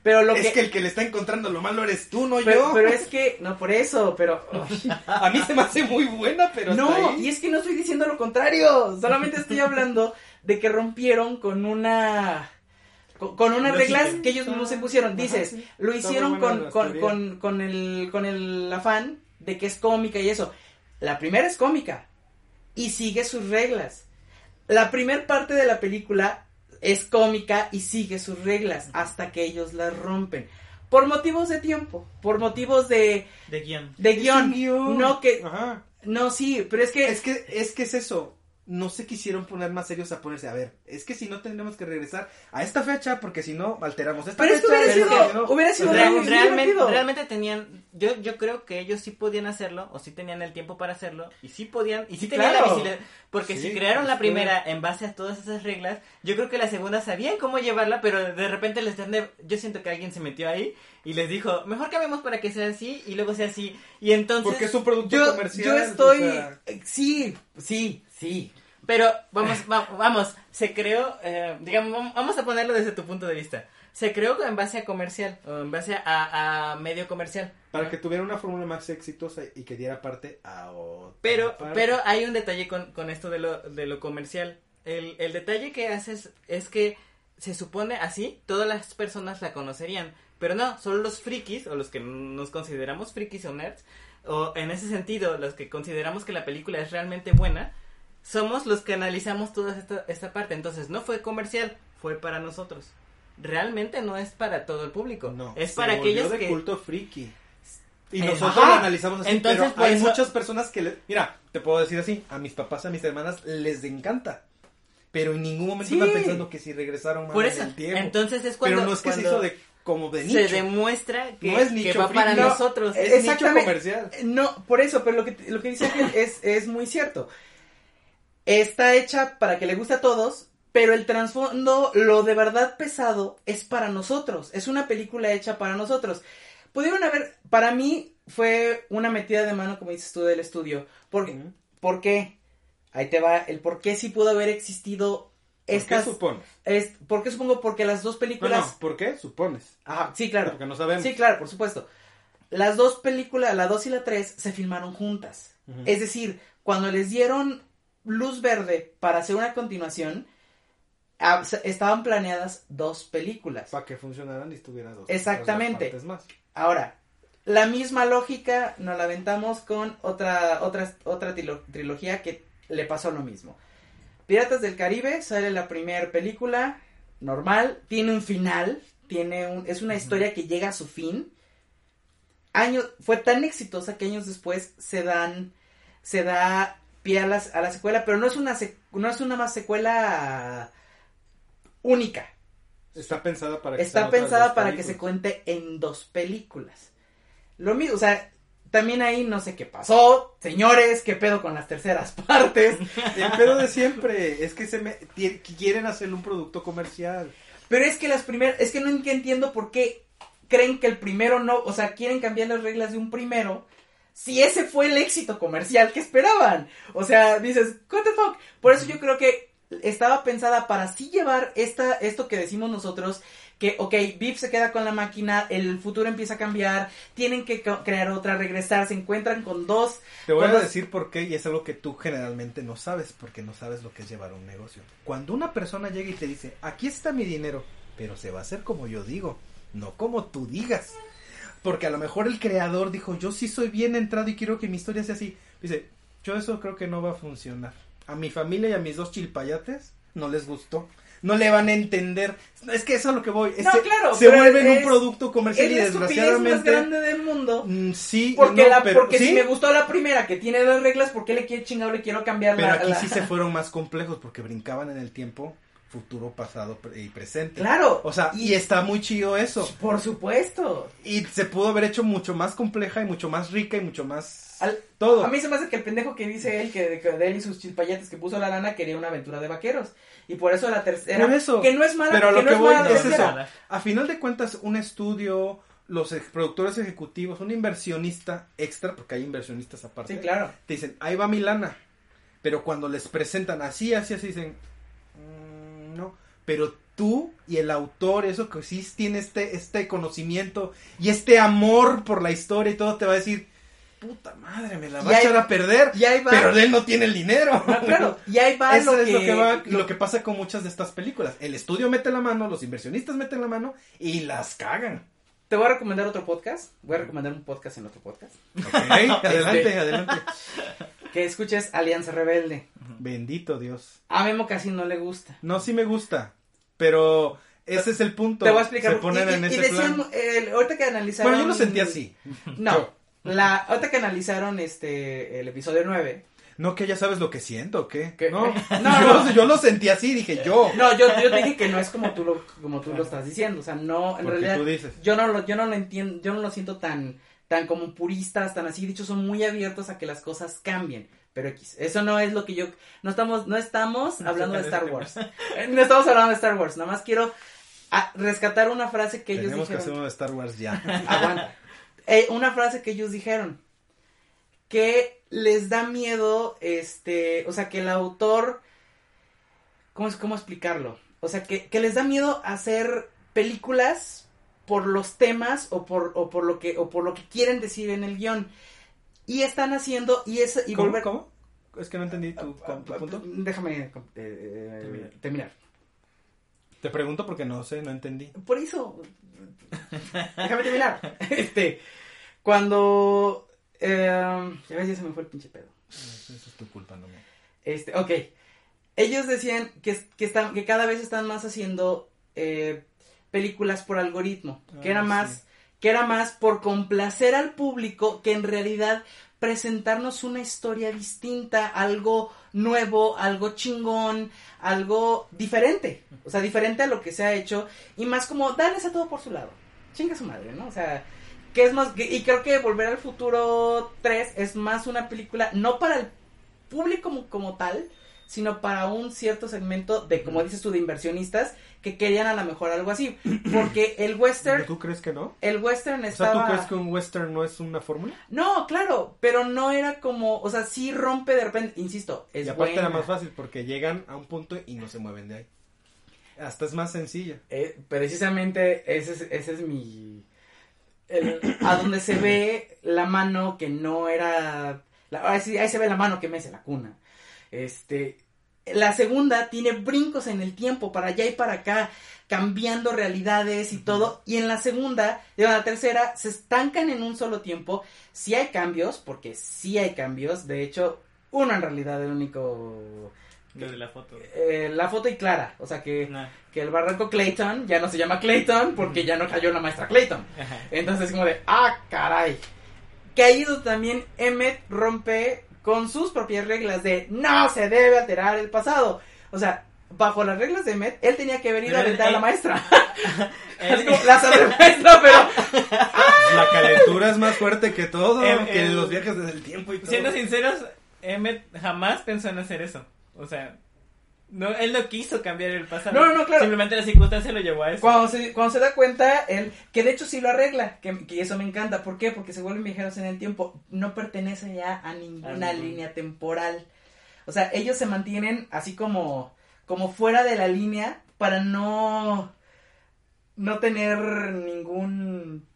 Pero lo es que, que el que le está encontrando lo malo eres tú, no pero, yo. pero es que, no por eso, pero... A mí se me hace muy buena, pero hasta No, ahí. y es que no estoy diciendo lo contrario. Solamente estoy hablando de que rompieron con una. Con, con unas reglas sí, que ellos mismos se pusieron. Ajá, Dices, sí. lo hicieron con, con, con, con el, con el afán de que es cómica y eso. La primera es cómica y sigue sus reglas. La primera parte de la película es cómica y sigue sus reglas hasta que ellos las rompen. Por motivos de tiempo, por motivos de, De guion. de guion. No que, Ajá. no, sí, pero es que, Es que, es que es eso. No se quisieron poner más serios a ponerse. A ver, es que si no tendremos que regresar a esta fecha, porque si no, alteramos esta Pero es que fecha. hubiera pero sido- si no- hubiera sido Real- realmente, tenían, yo, yo creo que ellos sí podían hacerlo, o sí tenían el tiempo para hacerlo, y sí podían, y sí, Sí, tenían claro. la visibilidad, porque Sí, si crearon la pues, primera en base a todas esas reglas, yo creo que la segunda sabían cómo llevarla, pero de repente les dan de- yo siento que alguien se metió ahí y les dijo, mejor cambiemos para que sea así, y luego sea así, y entonces... Porque es un producto yo, comercial. yo estoy, o sea, eh, sí, sí, sí. Pero vamos, va- vamos, se creó, eh, digamos, vam- vamos a ponerlo desde tu punto de vista. Se creó en base a comercial, o en base a, a medio comercial. para que tuviera una fórmula más exitosa y que diera parte a otra. Pero, parte. pero hay un detalle con, con esto de lo, de lo comercial. El, el detalle que haces es que se supone así, todas las personas la conocerían. Pero no, solo los frikis, o los que nos consideramos frikis o nerds, o en ese sentido, los que consideramos que la película es realmente buena, somos los que analizamos toda esta, esta parte. Entonces, no fue comercial, fue para nosotros. Realmente no es para todo el público. No, es para aquellos de que... culto friki. Y Eh, nosotros ajá. lo analizamos así, Entonces, pero hay eso- muchas personas que, le- mira, te puedo decir así, a mis papás, a mis hermanas les encanta, pero en ningún momento Sí. están pensando que si regresaron mal Por en eso, el tiempo. entonces es cuando... pero no es que se hizo de como de nicho. Se demuestra que, No es que nicho va friki, para no. nosotros. es nicho comercial. No, por eso, pero lo que, lo que dice Ángel es, es muy cierto. Está hecha para que le guste a todos, pero el trasfondo, lo de verdad pesado, es para nosotros. Es una película hecha para nosotros. Pudieron haber, para mí fue una metida de mano, como dices tú, del estudio. Porque. ¿Por qué? Ahí te va el por qué sí pudo haber existido ¿Por estas... qué supones? es, ¿Por qué supongo? Porque las dos películas... no, ¿por qué supones? Ajá, sí, claro. Porque no sabemos. Sí, claro, por supuesto. Las dos películas, la 2 y la 3, se filmaron juntas. Es decir, cuando les dieron luz verde para hacer una continuación, ah, estaban planeadas dos películas. Para que funcionaran y estuviera dos. Exactamente. más. Ahora, la misma lógica nos la aventamos con otra, otra, otra trilo- trilogía que le pasó lo mismo. Piratas del Caribe sale la primera película, normal, tiene un final, tiene un, es una historia que llega a su fin. Años, fue tan exitosa que años después se dan, se da pie a, las- a la secuela, pero no es una, no es una más secuela única. Está pensada para que Está pensada para que se cuente en dos películas. Lo mismo, o sea, también ahí no sé qué pasó. Señores, qué pedo con las terceras partes. El pedo de siempre es que se me quieren hacer un producto comercial. Pero es que las primeras, es que no en- entiendo por qué creen que el primero no, o sea, quieren cambiar las reglas de un primero. Si ese fue el éxito comercial que esperaban. O sea, dices, what the fuck. Por eso yo creo que estaba pensada para sí llevar esta, esto que decimos nosotros, que, ok, Biff se queda con la máquina, el futuro empieza a cambiar, tienen que crear otra, regresar, se encuentran con dos. Te voy a dos- decir por qué y es algo que tú generalmente no sabes porque no sabes lo que es llevar un negocio. Cuando una persona llega y te dice, aquí está mi dinero, pero se va a hacer como yo digo, no como tú digas. Porque a lo mejor el creador dijo, yo sí soy bien entrado y quiero que mi historia sea así. Dice, yo eso creo que no va a funcionar. A mi familia y a mis dos chilpayates no les gustó. No le van a entender. Es que eso es lo que voy. No, Se- claro, Se vuelven es- un producto comercial Es y la estupidez más desgraciadamente... grande del mundo. Mm, sí, Porque, no, la, pero- porque ¿sí? si me gustó la primera que tiene las reglas, ¿por qué le quiero chingado le quiero cambiar Pero la, aquí la- sí se fueron más complejos porque brincaban en el tiempo futuro, pasado y presente. Claro. O sea, y, está muy chido eso. Por supuesto. Y se pudo haber hecho mucho más compleja y mucho más rica y mucho más Al- todo. A mí se me hace que el pendejo que dice él, que de, que de él y sus chilpayates que puso la lana, quería una aventura de vaqueros. Y por eso la tercera. Por eso. Que no es mala, Pero a que lo no que es voy mala es eso. A final de cuentas, un estudio, los productores ejecutivos, un inversionista extra, porque hay inversionistas aparte, Sí, claro. te dicen, ahí va mi lana. Pero cuando les presentan así, así, así, dicen, "Mm, no. Pero tú y el autor, eso que sí tiene este, este conocimiento y este amor por la historia y todo, te va a decir, puta madre, me la va Y a echar a perder. Y ahí va. Pero él no tiene el dinero. No, claro. Y ahí va Eso lo es que, lo que va, lo que pasa con muchas de estas películas. El estudio mete la mano, los inversionistas meten la mano y las cagan. Te voy a recomendar otro podcast. Voy a recomendar un podcast en otro podcast. Ok, adelante, adelante. Que escuches Alianza Rebelde. Bendito Dios. A Memo casi no le gusta. No, sí me gusta, pero ese es el punto. Te voy a explicar. Se ponen y, en y- y ese decían, plan. el- ahorita que analizaron. Bueno, yo lo sentí así. No. Yo. La, ahorita que analizaron este el episodio 9. No, que ya sabes lo que siento, ¿o ¿qué? ¿Qué? No, No, yo, no. yo lo sentí así, dije yo. No, yo, yo te dije que no es como tú lo, como tú lo estás diciendo. O sea, no, en Porque realidad. tú dices. Yo no lo, yo no lo entiendo, yo no lo siento tan, tan como puristas, tan así. De hecho, son muy abiertos a que las cosas cambien. Pero X, eso no es lo que yo, no estamos, no estamos No hablando de Star Wars. Eh, No estamos hablando de Star Wars. Nada más quiero ah, rescatar una frase que ellos Tenemos que dijeron. hacer uno de Star Wars ya. Aguanta. Eh, una frase que ellos dijeron. Que les da miedo, este, o sea, que el autor, ¿cómo, es- cómo explicarlo? O sea, que, que les da miedo hacer películas por los temas o por, o por lo que, o por lo que quieren decir en el guion. Y están haciendo, y es, y ¿Cómo? volver- ¿Cómo? Es que no entendí tu, tu punto. Déjame eh, eh, Terminar. terminar. Te pregunto porque no sé, no entendí. Por eso. Déjame terminar. Este. Cuando. Eh, ya ves, ya se me fue el pinche pedo. Eso es tu culpa, no mía. Este, ok. Ellos decían que, que, están, que cada vez están más haciendo eh, películas por algoritmo. Que Ah, era más. sí. Que era más por complacer al público que en realidad presentarnos una historia distinta, algo nuevo, algo chingón, algo diferente. O sea, diferente a lo que se ha hecho. Y más como darles a todo por su lado. Chinga su madre, ¿no? O sea, que es más. y creo que Volver al Futuro 3 es más una película, no para el público como, como tal, sino para un cierto segmento de, como dices tú, de inversionistas que querían a lo mejor algo así. Porque el western. ¿Tú crees que no? El western O sea, estaba. ¿tú crees que un western no es una fórmula? No, claro, pero no era como, o sea, sí rompe de repente, insisto, es y aparte buena. era más fácil porque llegan a un punto y no se mueven de ahí. Hasta es más sencilla. Eh, precisamente ese es, ese es mi... el- a donde se ve la mano que no era... la- ahí, sí- ahí se ve la mano que mece la cuna. Este... La segunda tiene brincos en el tiempo, para allá y para acá, cambiando realidades y todo. Y en la segunda, y en la tercera, se estancan en un solo tiempo. Sí hay cambios, porque sí hay cambios. De hecho, uno en realidad, el único... De la foto. eh, la foto y clara, o sea que Nah. que el barranco Clayton ya no se llama Clayton porque ya no cayó la maestra Clayton. Entonces como de, ah, caray. Que ahí es donde también Emmet rompe con sus propias reglas de no se debe alterar el pasado. O sea, bajo las reglas de Met, él tenía que haber ido a aventar a la maestra. Así como, la sobremaestra, pero... La calentura es más fuerte que todo, Em, que em, los viajes en el tiempo y todo. Siendo sinceros, Emmet jamás pensó en hacer eso. O sea, no, él no quiso cambiar el pasado. No, no, claro. Simplemente la circunstancia lo llevó a eso. Cuando se, cuando se da cuenta, él, que de hecho sí lo arregla, que, que eso me encanta. ¿Por qué? Porque se vuelven viajeros en el tiempo. No pertenecen ya a ninguna A línea temporal. O sea, ellos se mantienen así como, como fuera de la línea para no, no tener ningún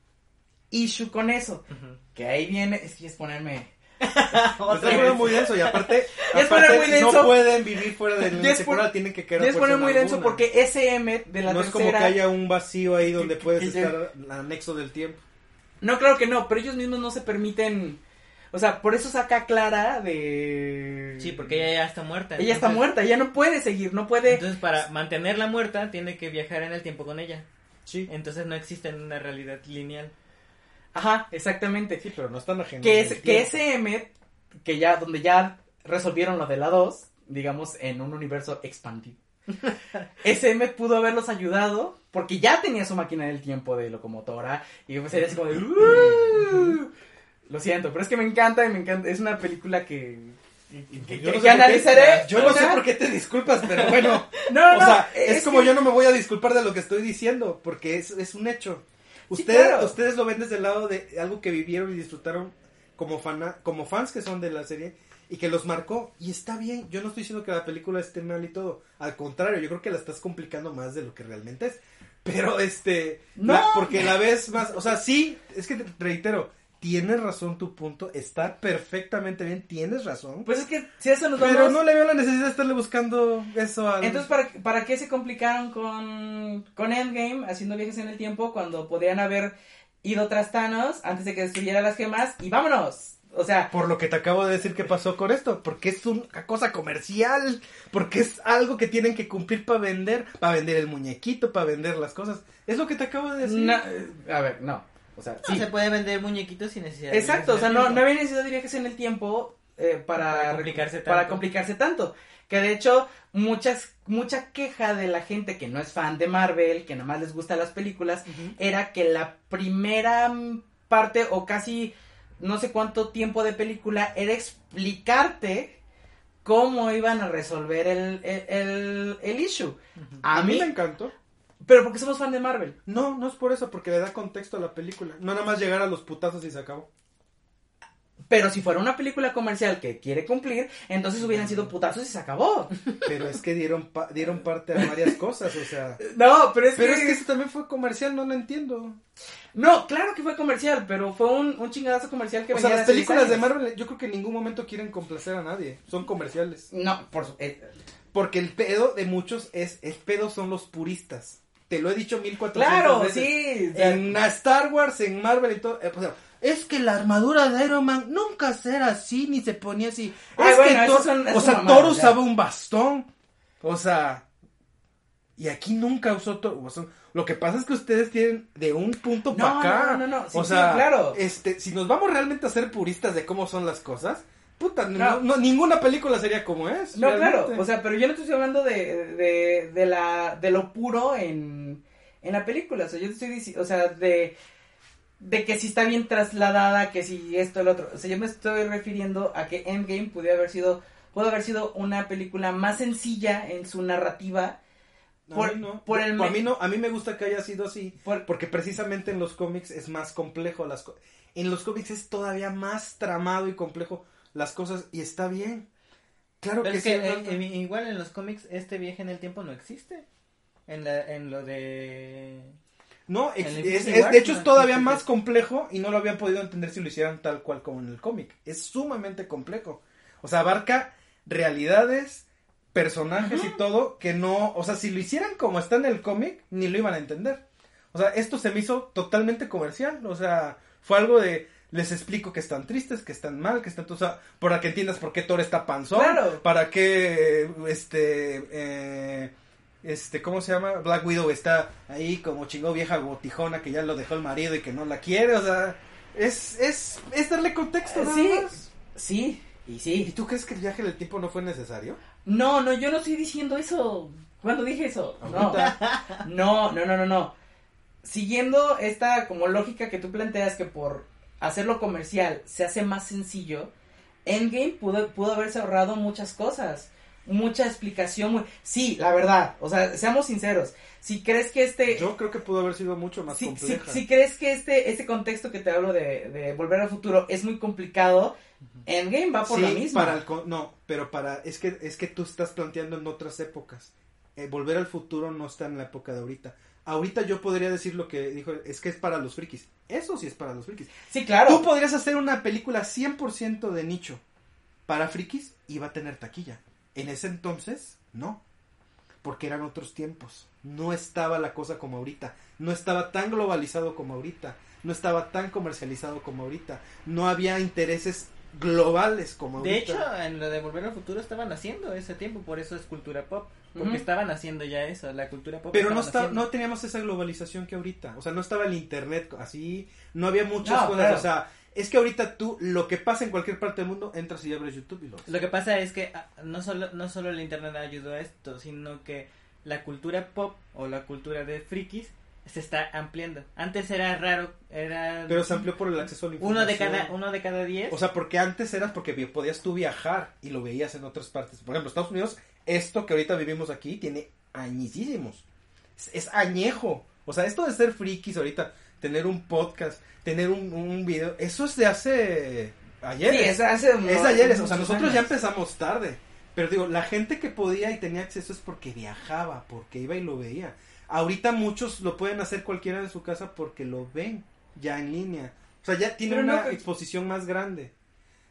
issue con eso. Que ahí viene, es que es ponerme... Está poniendo muy denso y aparte, Ya es aparte poner muy denso. no pueden vivir fuera de Ya la es temporada, pon- tienen que quedar Ya es poner muy denso alguna. porque ese M de la no es tercera... como que haya un vacío ahí donde que- puedes que- estar anexo del tiempo. No, claro que no, pero ellos mismos no se permiten. O sea, por eso saca a Clara de. Sí, porque ella ya está muerta. Ella está Entonces- muerta, ella no puede seguir, no puede. Entonces, para mantenerla muerta, tiene que viajar en el tiempo con ella. Sí, Entonces, no existe una realidad lineal. Ajá, exactamente. sí, pero no están que, es, que ese M, que ya, donde ya resolvieron lo de la 2, digamos, en un universo expandido. ese M pudo haberlos ayudado porque ya tenía su máquina del tiempo de locomotora y pues sería así como de. "Uh". Lo siento, pero es que me encanta y me encanta. Es una película que. que, Yo no que analizaré. Yo no sé por qué te disculpas, pero bueno. No, no, o sea, no, es, como yo no me voy a disculpar de lo que estoy diciendo, porque es, es un hecho. Sí, Ustedes, claro. ustedes lo ven desde el lado de algo que vivieron y disfrutaron como, fana, como fans que son de la serie y que los marcó. Y está bien, yo no estoy diciendo que la película esté mal y todo. Al contrario, yo creo que la estás complicando más de lo que realmente es. Pero este, No. la- porque la ves más, o sea, sí, es que te reitero, tienes razón tu punto, está perfectamente bien, tienes razón. Pues es que si eso nos vamos. Pero no le veo la necesidad de estarle buscando eso al... Entonces, ¿para, ¿para qué se complicaron con, con Endgame haciendo viajes en el tiempo cuando podrían haber ido tras Thanos antes de que destruyera las gemas y vámonos? O sea, Por lo que te acabo de decir que pasó con esto, porque es una cosa comercial, porque es algo que tienen que cumplir para vender, para vender el muñequito, para vender las cosas. Es lo que te acabo de decir. no, eh, a ver, no. O sea, No sí. se puede vender muñequitos sin necesidad de Exacto, o sea, no, no había necesidad de viajes en el tiempo eh, para, Para complicarse para tanto. complicarse tanto. Que de hecho, muchas, mucha queja de la gente que no es fan de Marvel, que nada más les gustan las películas, era que la primera parte o casi no sé cuánto tiempo de película era explicarte cómo iban a resolver el, el, el- el issue. A, A mí, me encantó. Pero porque somos fan de Marvel. No, no es por eso, porque le da contexto a la película. No nada más llegar a los putazos y se acabó. Pero si fuera una película comercial que quiere cumplir, entonces hubieran sido putazos y se acabó. Pero es que dieron, pa- dieron parte a varias cosas, o sea... No, pero es Pero que... es que eso también fue comercial, no lo entiendo. No, claro que fue comercial, pero fue un, un chingadazo comercial que O sea, venía las de hace películas 10 de. Marvel yo creo que en ningún momento quieren complacer a nadie. Son comerciales. No, por su... eh, Porque el pedo de muchos es, el pedo son los puristas. Te lo he dicho mil cuatrocientas claro, veces. sí. o sea, En Star Wars, en Marvel y todo. eh, es que la armadura de Iron Man nunca era así, ni se ponía así. Ay, es bueno, que Thor- son- o sea, Thor usaba un bastón. O sea, y aquí nunca usó Thor. lo que pasa es que ustedes tienen de un punto No, para acá. no, no, no, sí, o sí, sea, claro. este, si nos vamos realmente a ser puristas de cómo son las cosas, puta, no, No. no- ninguna película sería como es. No, realmente. claro, o sea, pero yo no estoy hablando de, de, de, la, de lo puro en, en la película, o sea, yo te estoy diciendo, o sea, de, de que si está bien trasladada, que si esto, el otro, o sea, yo me estoy refiriendo a que Endgame pudo haber sido, pudo haber sido una película más sencilla en su narrativa, A mí no. por el a mí no, a mí me gusta que haya sido así. por- Porque precisamente en los cómics es más complejo las co- En los cómics es todavía más tramado y complejo las cosas y está bien. Claro Pero que es sí. que eh, igual en los cómics este viaje en el tiempo no existe. En, la, en lo de... no, es- de hecho no es todavía más complejo y no lo habían podido entender si lo hicieran tal cual como en el cómic. Es sumamente complejo. O sea, abarca realidades, personajes y todo que no, o sea, si lo hicieran como está en el cómic, ni lo iban a entender. O sea, esto se me hizo totalmente comercial, o sea, fue algo de les explico que están tristes, que están mal, que están, o sea, para que entiendas por qué Thor está panzón, Claro. para qué este eh, este, ¿cómo se llama? Black Widow está ahí como chingó vieja gotijona que ya lo dejó el marido y que no la quiere, o sea, es, es, es darle contexto, nada Sí. más. sí, y ¿Y sí, tú crees que el viaje del tiempo no fue necesario? No, no, yo no estoy diciendo eso. ¿Cuándo dije eso? No. No, no, no, no, no. Siguiendo esta como lógica que tú planteas que por hacerlo comercial se hace más sencillo, Endgame pudo, pudo haberse ahorrado muchas cosas. Mucha explicación. muy- Sí, la verdad. O sea, seamos sinceros. Si crees que este... Yo creo que pudo haber sido mucho más si, si, crees que este, este contexto que te hablo de, de Volver al Futuro es muy complicado, Endgame va por Sí, la misma. para el con- no, pero para es que es que tú estás planteando en otras épocas. Eh, volver al futuro no está en la época de ahorita. Ahorita yo podría decir lo que dijo, es que es para los frikis. Eso sí es para los frikis. Sí, claro. Tú podrías hacer una película 100% de nicho para frikis y va a tener taquilla. En ese entonces, no. Porque eran otros tiempos. No estaba la cosa como ahorita. No estaba tan globalizado como ahorita. No estaba tan comercializado como ahorita. No había intereses globales como De ahorita. hecho, en lo de Volver al Futuro estaban haciendo ese tiempo, por eso es cultura pop. Porque estaban haciendo ya eso, la cultura pop. Pero no, está, no teníamos esa globalización que ahorita. O sea, no estaba el internet así. No había muchas No, cosas. claro. O sea, es que ahorita tú, lo que pasa en cualquier parte del mundo, entras y abres YouTube y lo ves. Lo que pasa es que ah, no solo, no solo el internet ayudó a esto, sino que la cultura pop o la cultura de frikis se está ampliando. Antes era raro, era Pero se amplió por el acceso a la uno de cada uno de cada diez. O sea, porque antes eras porque podías tú viajar y lo veías en otras partes. Por ejemplo, Estados Unidos, esto que ahorita vivimos aquí tiene añísimos. Es, es añejo. O sea, esto de ser frikis ahorita, tener un podcast, tener un, un video, eso es de hace ayer. Sí, es hace Es ayer, o sea, nosotros ya empezamos tarde. Pero digo, la gente que podía y tenía acceso es porque viajaba, porque iba y lo veía. Ahorita muchos lo pueden hacer cualquiera de su casa porque lo ven ya en línea. O sea, ya tiene Pero no una que- exposición más grande.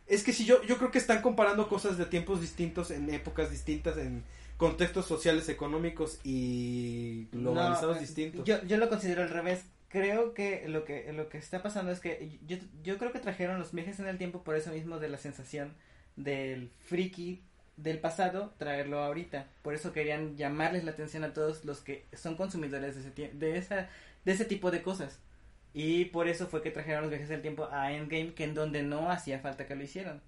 Es que si yo, yo creo que están comparando cosas de tiempos distintos, en épocas distintas, en contextos sociales, económicos y globalizados No, distintos. Yo, yo lo considero al revés. Creo que lo que lo que está pasando es que yo, yo creo que trajeron los viajes en el tiempo por eso mismo de la sensación del friki del pasado traerlo ahorita. Por eso querían llamarles la atención a todos los que son consumidores de ese de esa de ese tipo de cosas. Y por eso fue que trajeron los viajes del tiempo a Endgame, que en donde no hacía falta que lo hicieran.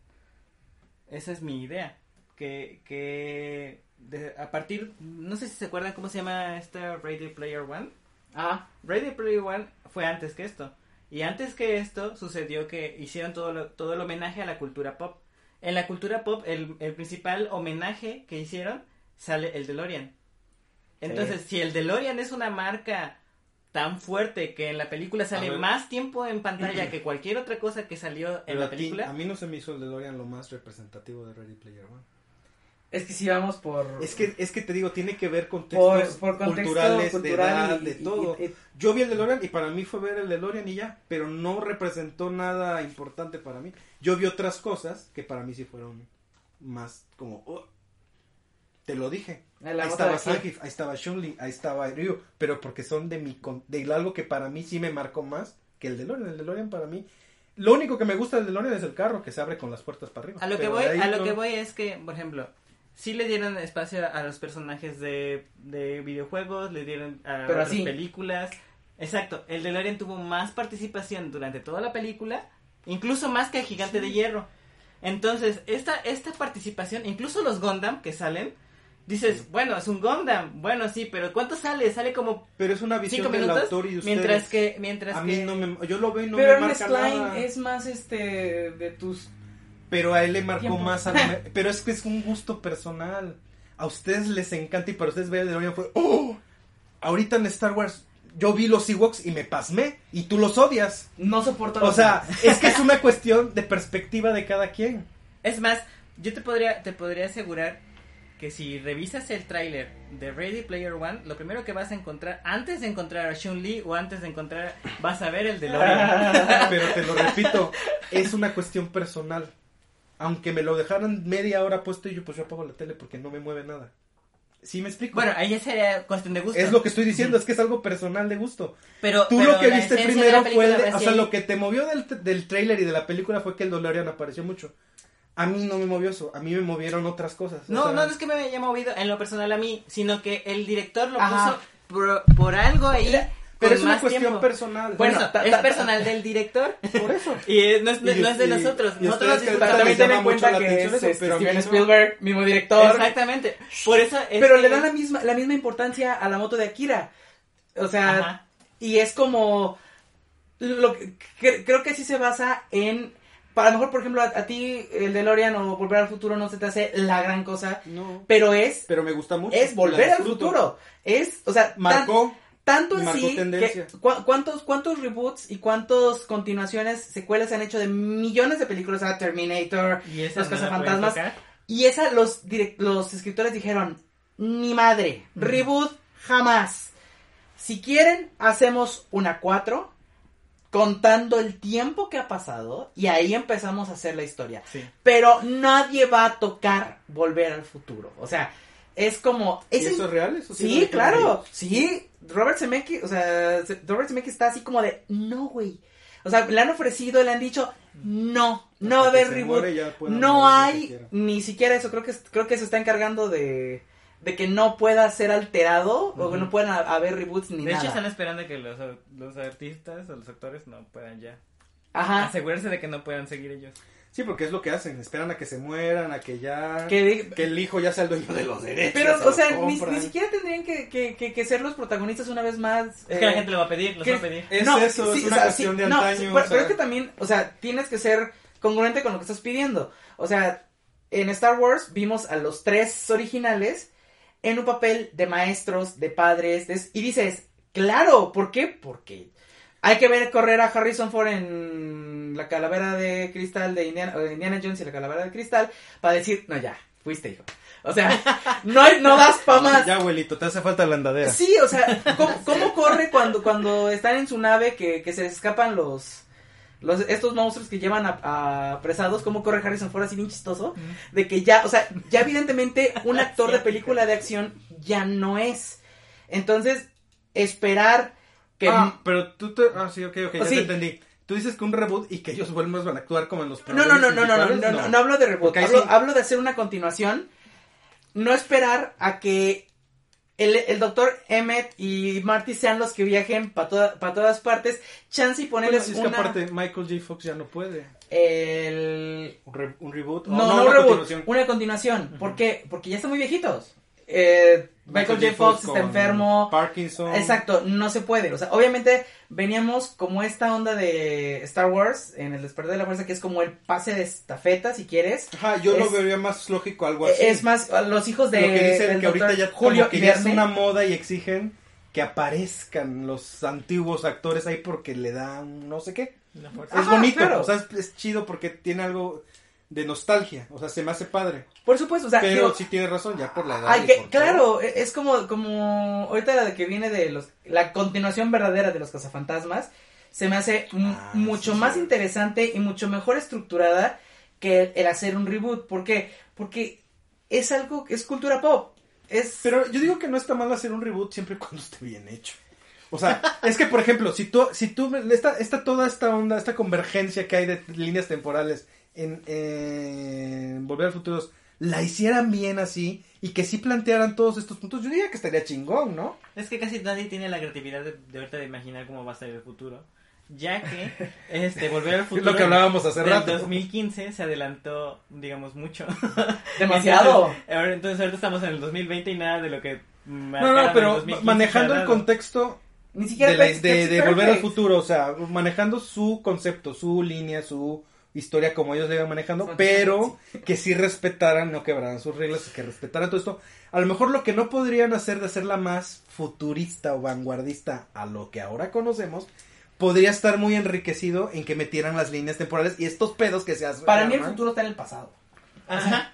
Esa es mi idea. Que, que de- a partir, no sé si se acuerdan cómo se llama esta Ready Player One. Ah, Ready Player One fue antes que esto. Y antes que esto sucedió que hicieron todo, lo- todo el homenaje a la cultura pop. En la cultura pop, el, el principal homenaje que hicieron sale el DeLorean. Entonces, si el DeLorean es una marca tan fuerte que en la película sale más tiempo en pantalla que cualquier otra cosa que salió en Pero la a, ti- película, a mí no se me hizo el DeLorean lo más representativo de Ready Player One. Es que si vamos por... Es que, es que te digo, tiene que ver con por, textos por contexto culturales, cultural de edad, y- de todo. y- y- Yo vi el DeLorean y para mí fue ver el DeLorean y ya, pero no representó nada importante para mí. Yo vi otras cosas que para mí sí fueron más como... "Oh". te lo dije. ahí estaba. Zangief, ahí estaba Chun-Li, ahí estaba Ryu, pero porque son de mi con- de algo que para mí sí me marcó más que el DeLorean. El DeLorean para mí... Lo único que me gusta del DeLorean es el carro que se abre con las puertas para arriba. A lo que voy, a lo no- que voy es que, por ejemplo, sí le dieron espacio a los personajes de, de videojuegos, le dieron a Pero otras así. películas. Exacto, el DeLorean tuvo más participación durante toda la película, incluso más que el Gigante de Hierro. Entonces, esta, esta participación, incluso los Gundam que salen, dices, bueno, es un Gundam, bueno, sí, pero ¿cuánto sale? Sale como Pero es una visión del autor y de ustedes. mientras que, mientras a que... mí no me, yo lo veo y no Pero me Ernest marca Klein nada. es más este de tus... Pero a él le marcó Tiempo. más a la- Pero es que es un gusto personal. A ustedes les encanta y para ustedes ver el DeLorean fue ¡Oh! Ahorita en Star Wars yo vi los Ewoks y me pasmé y tú los odias. No soporto O los sea, demás. es que es una cuestión de perspectiva de cada quien. Es más, yo te podría, te podría asegurar que si revisas el tráiler de Ready Player One, lo primero que vas a encontrar, antes de encontrar a Chun-Li o antes de encontrar, vas a ver el DeLorean. Pero te lo repito, es una cuestión personal. Aunque me lo dejaran media hora puesto y yo pues yo apago la tele porque no me mueve nada. ¿Sí me explico? bueno, ahí ya sería cuestión de gusto. es lo que estoy diciendo, es que es algo personal de gusto. pero, Tú pero lo que viste primero fue, el o sea, lo que te movió del, del trailer y de la película fue que el DeLorean apareció mucho. A mí no me movió eso, a mí me movieron otras cosas. o No, sea, no es que me haya movido en lo personal a mí, sino que el director lo Ajá. puso por, por algo ahí. La- Pero es una cuestión tiempo. personal. Bueno, Bueno, ta- es ta- personal del director. por eso. Y no es, Y- no es de y- nosotros. y Nosotros también ten en cuenta que es eso, este, Steven. Spielberg, mismo director. Exactamente. Por eso es Pero que- le dan la misma, la misma importancia a la moto de Akira. O sea, Ajá. y es como. Lo que, cre- creo que sí se basa en. Para lo mejor, por ejemplo, a, a ti el DeLorean o Volver al Futuro no se te hace la gran cosa. No. Pero es. Pero me gusta mucho. Es volver al futuro. Es, o sea, tan- Marcó. Tanto así que cu- cuántos cuántos reboots y cuántas continuaciones, secuelas se han hecho de millones de películas, a Terminator, Y Los cazafantasmas. y esa los los escritores dijeron, ni madre, reboot jamás. Si quieren, hacemos una 4 contando el tiempo que ha pasado y ahí empezamos a hacer la historia. Sí. Pero nadie va a tocar volver al futuro. O sea, es como... ¿Y es eso es real? ¿Eso Sí, lo claro. Sí, Robert Zemeckis, o sea, Se- Robert Zemeckis está así como de, no, güey. O sea, le han ofrecido, le han dicho, no, no va a haber reboot. No hay ni siquiera eso. Creo que creo que se está encargando de, de que no pueda ser alterado o que no puedan ha- haber reboots ni De hecho, nada. están esperando que los, los artistas o los actores no puedan ya. Ajá. Asegurarse de que no puedan seguir ellos. Sí, porque es lo que hacen. Esperan a que se mueran, a que ya... Que el hijo ya sea el dueño de los derechos. pero, se o sea, ni, ni siquiera tendrían que, que, que, que ser los protagonistas una vez más. Es eh, que la gente lo va a pedir, los que- va a pedir. Es No, eso, sí, es o una sea, cuestión sí, de no, antaño. sí, o pero, es que también, o sea, tienes que ser congruente con lo que estás pidiendo. O sea, en Star Wars vimos a los tres originales en un papel de maestros, de padres, de- y dices, claro, ¿por qué? Porque hay que ver correr a Harrison Ford en la calavera de cristal de Indiana, o de Indiana Jones y la calavera de cristal para decir, no, ya, fuiste hijo. O sea, no, hay- no das pa' más. Ya, abuelito, te hace falta la andadera. Sí, o sea, ¿cómo, cómo corre cuando, cuando están en su nave que, que se escapan los, los estos monstruos que llevan a, a apresados? ¿Cómo corre Harrison Ford así bien chistoso? De que ya, o sea, ya evidentemente un actor de película de acción ya no es. Entonces, esperar que... Ah, pero tú te... Ah, sí, ok, ok, ya Sí. te entendí. Tú dices que un reboot y que ellos vuelvan van a actuar como en los No, no, no, no, no, no, no, principales, no, no hablo de reboot, hablo, sí- hablo de hacer una continuación, no esperar a que el, el doctor Emmett y Marty sean los que viajen para todas partes, chance y Bueno, ponerles es que una... aparte Michael J. Fox ya no puede. el... Un, re- un reboot. o No, no, una reboot, continuación. una continuación, ¿por qué? Porque ya están muy viejitos. Eh, Michael J. Fox está enfermo, Parkinson. Exacto, no se puede. O sea, obviamente veníamos como esta onda de Star Wars en el despertar de la fuerza, que es como el pase de estafeta, si quieres. Ajá, yo lo vería más lógico algo así. Es más, los hijos de lo que dicen que ahorita ya Julio como que ya es una moda y exigen que aparezcan los antiguos actores ahí porque le dan no sé qué. La fuerza. Es Ajá, bonito, claro. o sea, es, es chido porque tiene algo de nostalgia, o sea, se me hace padre. Por supuesto, o sea, Pero digo, sí tienes razón, ya por la edad. hay y que, por claro, e- es como, como ahorita la de que viene de los, la continuación verdadera de los cazafantasmas, se me hace Ah, mucho sí, más sí. interesante y mucho mejor estructurada que el, el hacer un reboot. ¿Por qué? Porque es algo, es cultura pop. Es, Pero yo digo que no está mal hacer un reboot siempre y cuando esté bien hecho. O sea, es que por ejemplo, si tú, si tú, esta, esta, toda esta onda, esta convergencia que hay de líneas temporales en, en Volver al Futuro, la hicieran bien así y que sí plantearan todos estos puntos, yo diría que estaría chingón, ¿no? Es que casi nadie tiene la creatividad de, de ahorita de imaginar cómo va a ser el futuro. Ya que, este, volver al futuro. lo que hablábamos hace del rato. 2015 se adelantó, digamos, mucho. demasiado. Entonces, ahorita estamos en el 2020 y nada de lo que. No, no, pero manejando el contexto Ni siquiera de, la- de- de volver al futuro, o sea, manejando su concepto, su línea, su historia como ellos le iban manejando, pero que sí respetaran, no quebraran sus reglas, que respetaran todo esto. A lo mejor lo que no podrían hacer de hacerla más futurista o vanguardista a lo que ahora conocemos, podría estar muy enriquecido en que metieran las líneas temporales y estos pedos que se hacen. Para mí el futuro está en el pasado. Ajá.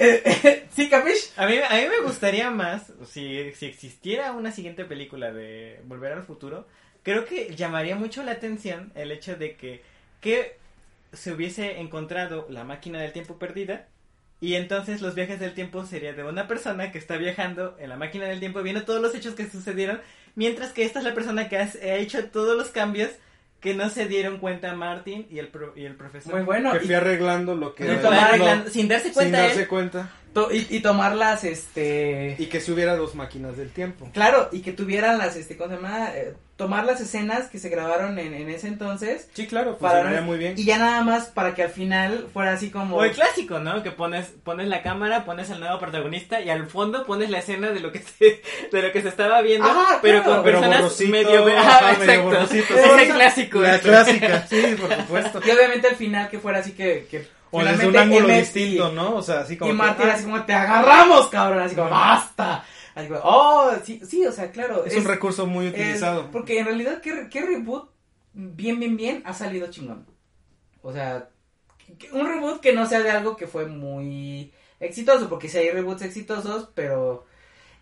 ¿Sí, Capish? A mí, a mí me gustaría más, si, si existiera una siguiente película de Volver al Futuro, creo que llamaría mucho la atención el hecho de que, que se hubiese encontrado la máquina del tiempo perdida y entonces los viajes del tiempo sería de una persona que está viajando en la máquina del tiempo viendo todos los hechos que sucedieron, mientras que esta es la persona que has- ha hecho todos los cambios que no se dieron cuenta Martin y el, pro- y el profesor. Muy bueno. Que y- fue arreglando lo que... Arreglando- sin darse sin cuenta darse él, cuenta. To- y, y tomarlas, este... Y que si hubiera dos máquinas del tiempo. Claro, y que tuvieran las, este, ¿cómo se llama? Eh, tomar las escenas que se grabaron en, en ese entonces. Sí, claro, Para funcionaría no- muy bien. Y ya nada más para que al final fuera así como... O el clásico, ¿no? Que pones, pones la cámara, pones al nuevo protagonista y al fondo pones la escena de lo que se, de lo que se estaba viendo, Ah, pero claro. con Pero personas medio, ah, medio exacto. Es el clásico. La este. clásica, sí, por supuesto. Y obviamente al final que fuera así que... que O desde un ángulo distinto, y- ¿no? O sea, así como. Y Marty ah, era así como, te agarramos, cabrón, así como, basta. Así como, oh, sí, sí, o sea, claro. Es un recurso muy es- utilizado. porque en realidad, ¿qué, qué reboot bien, bien, bien ha salido chingón? O sea, un reboot que no sea de algo que fue muy exitoso, porque si hay reboots exitosos, pero...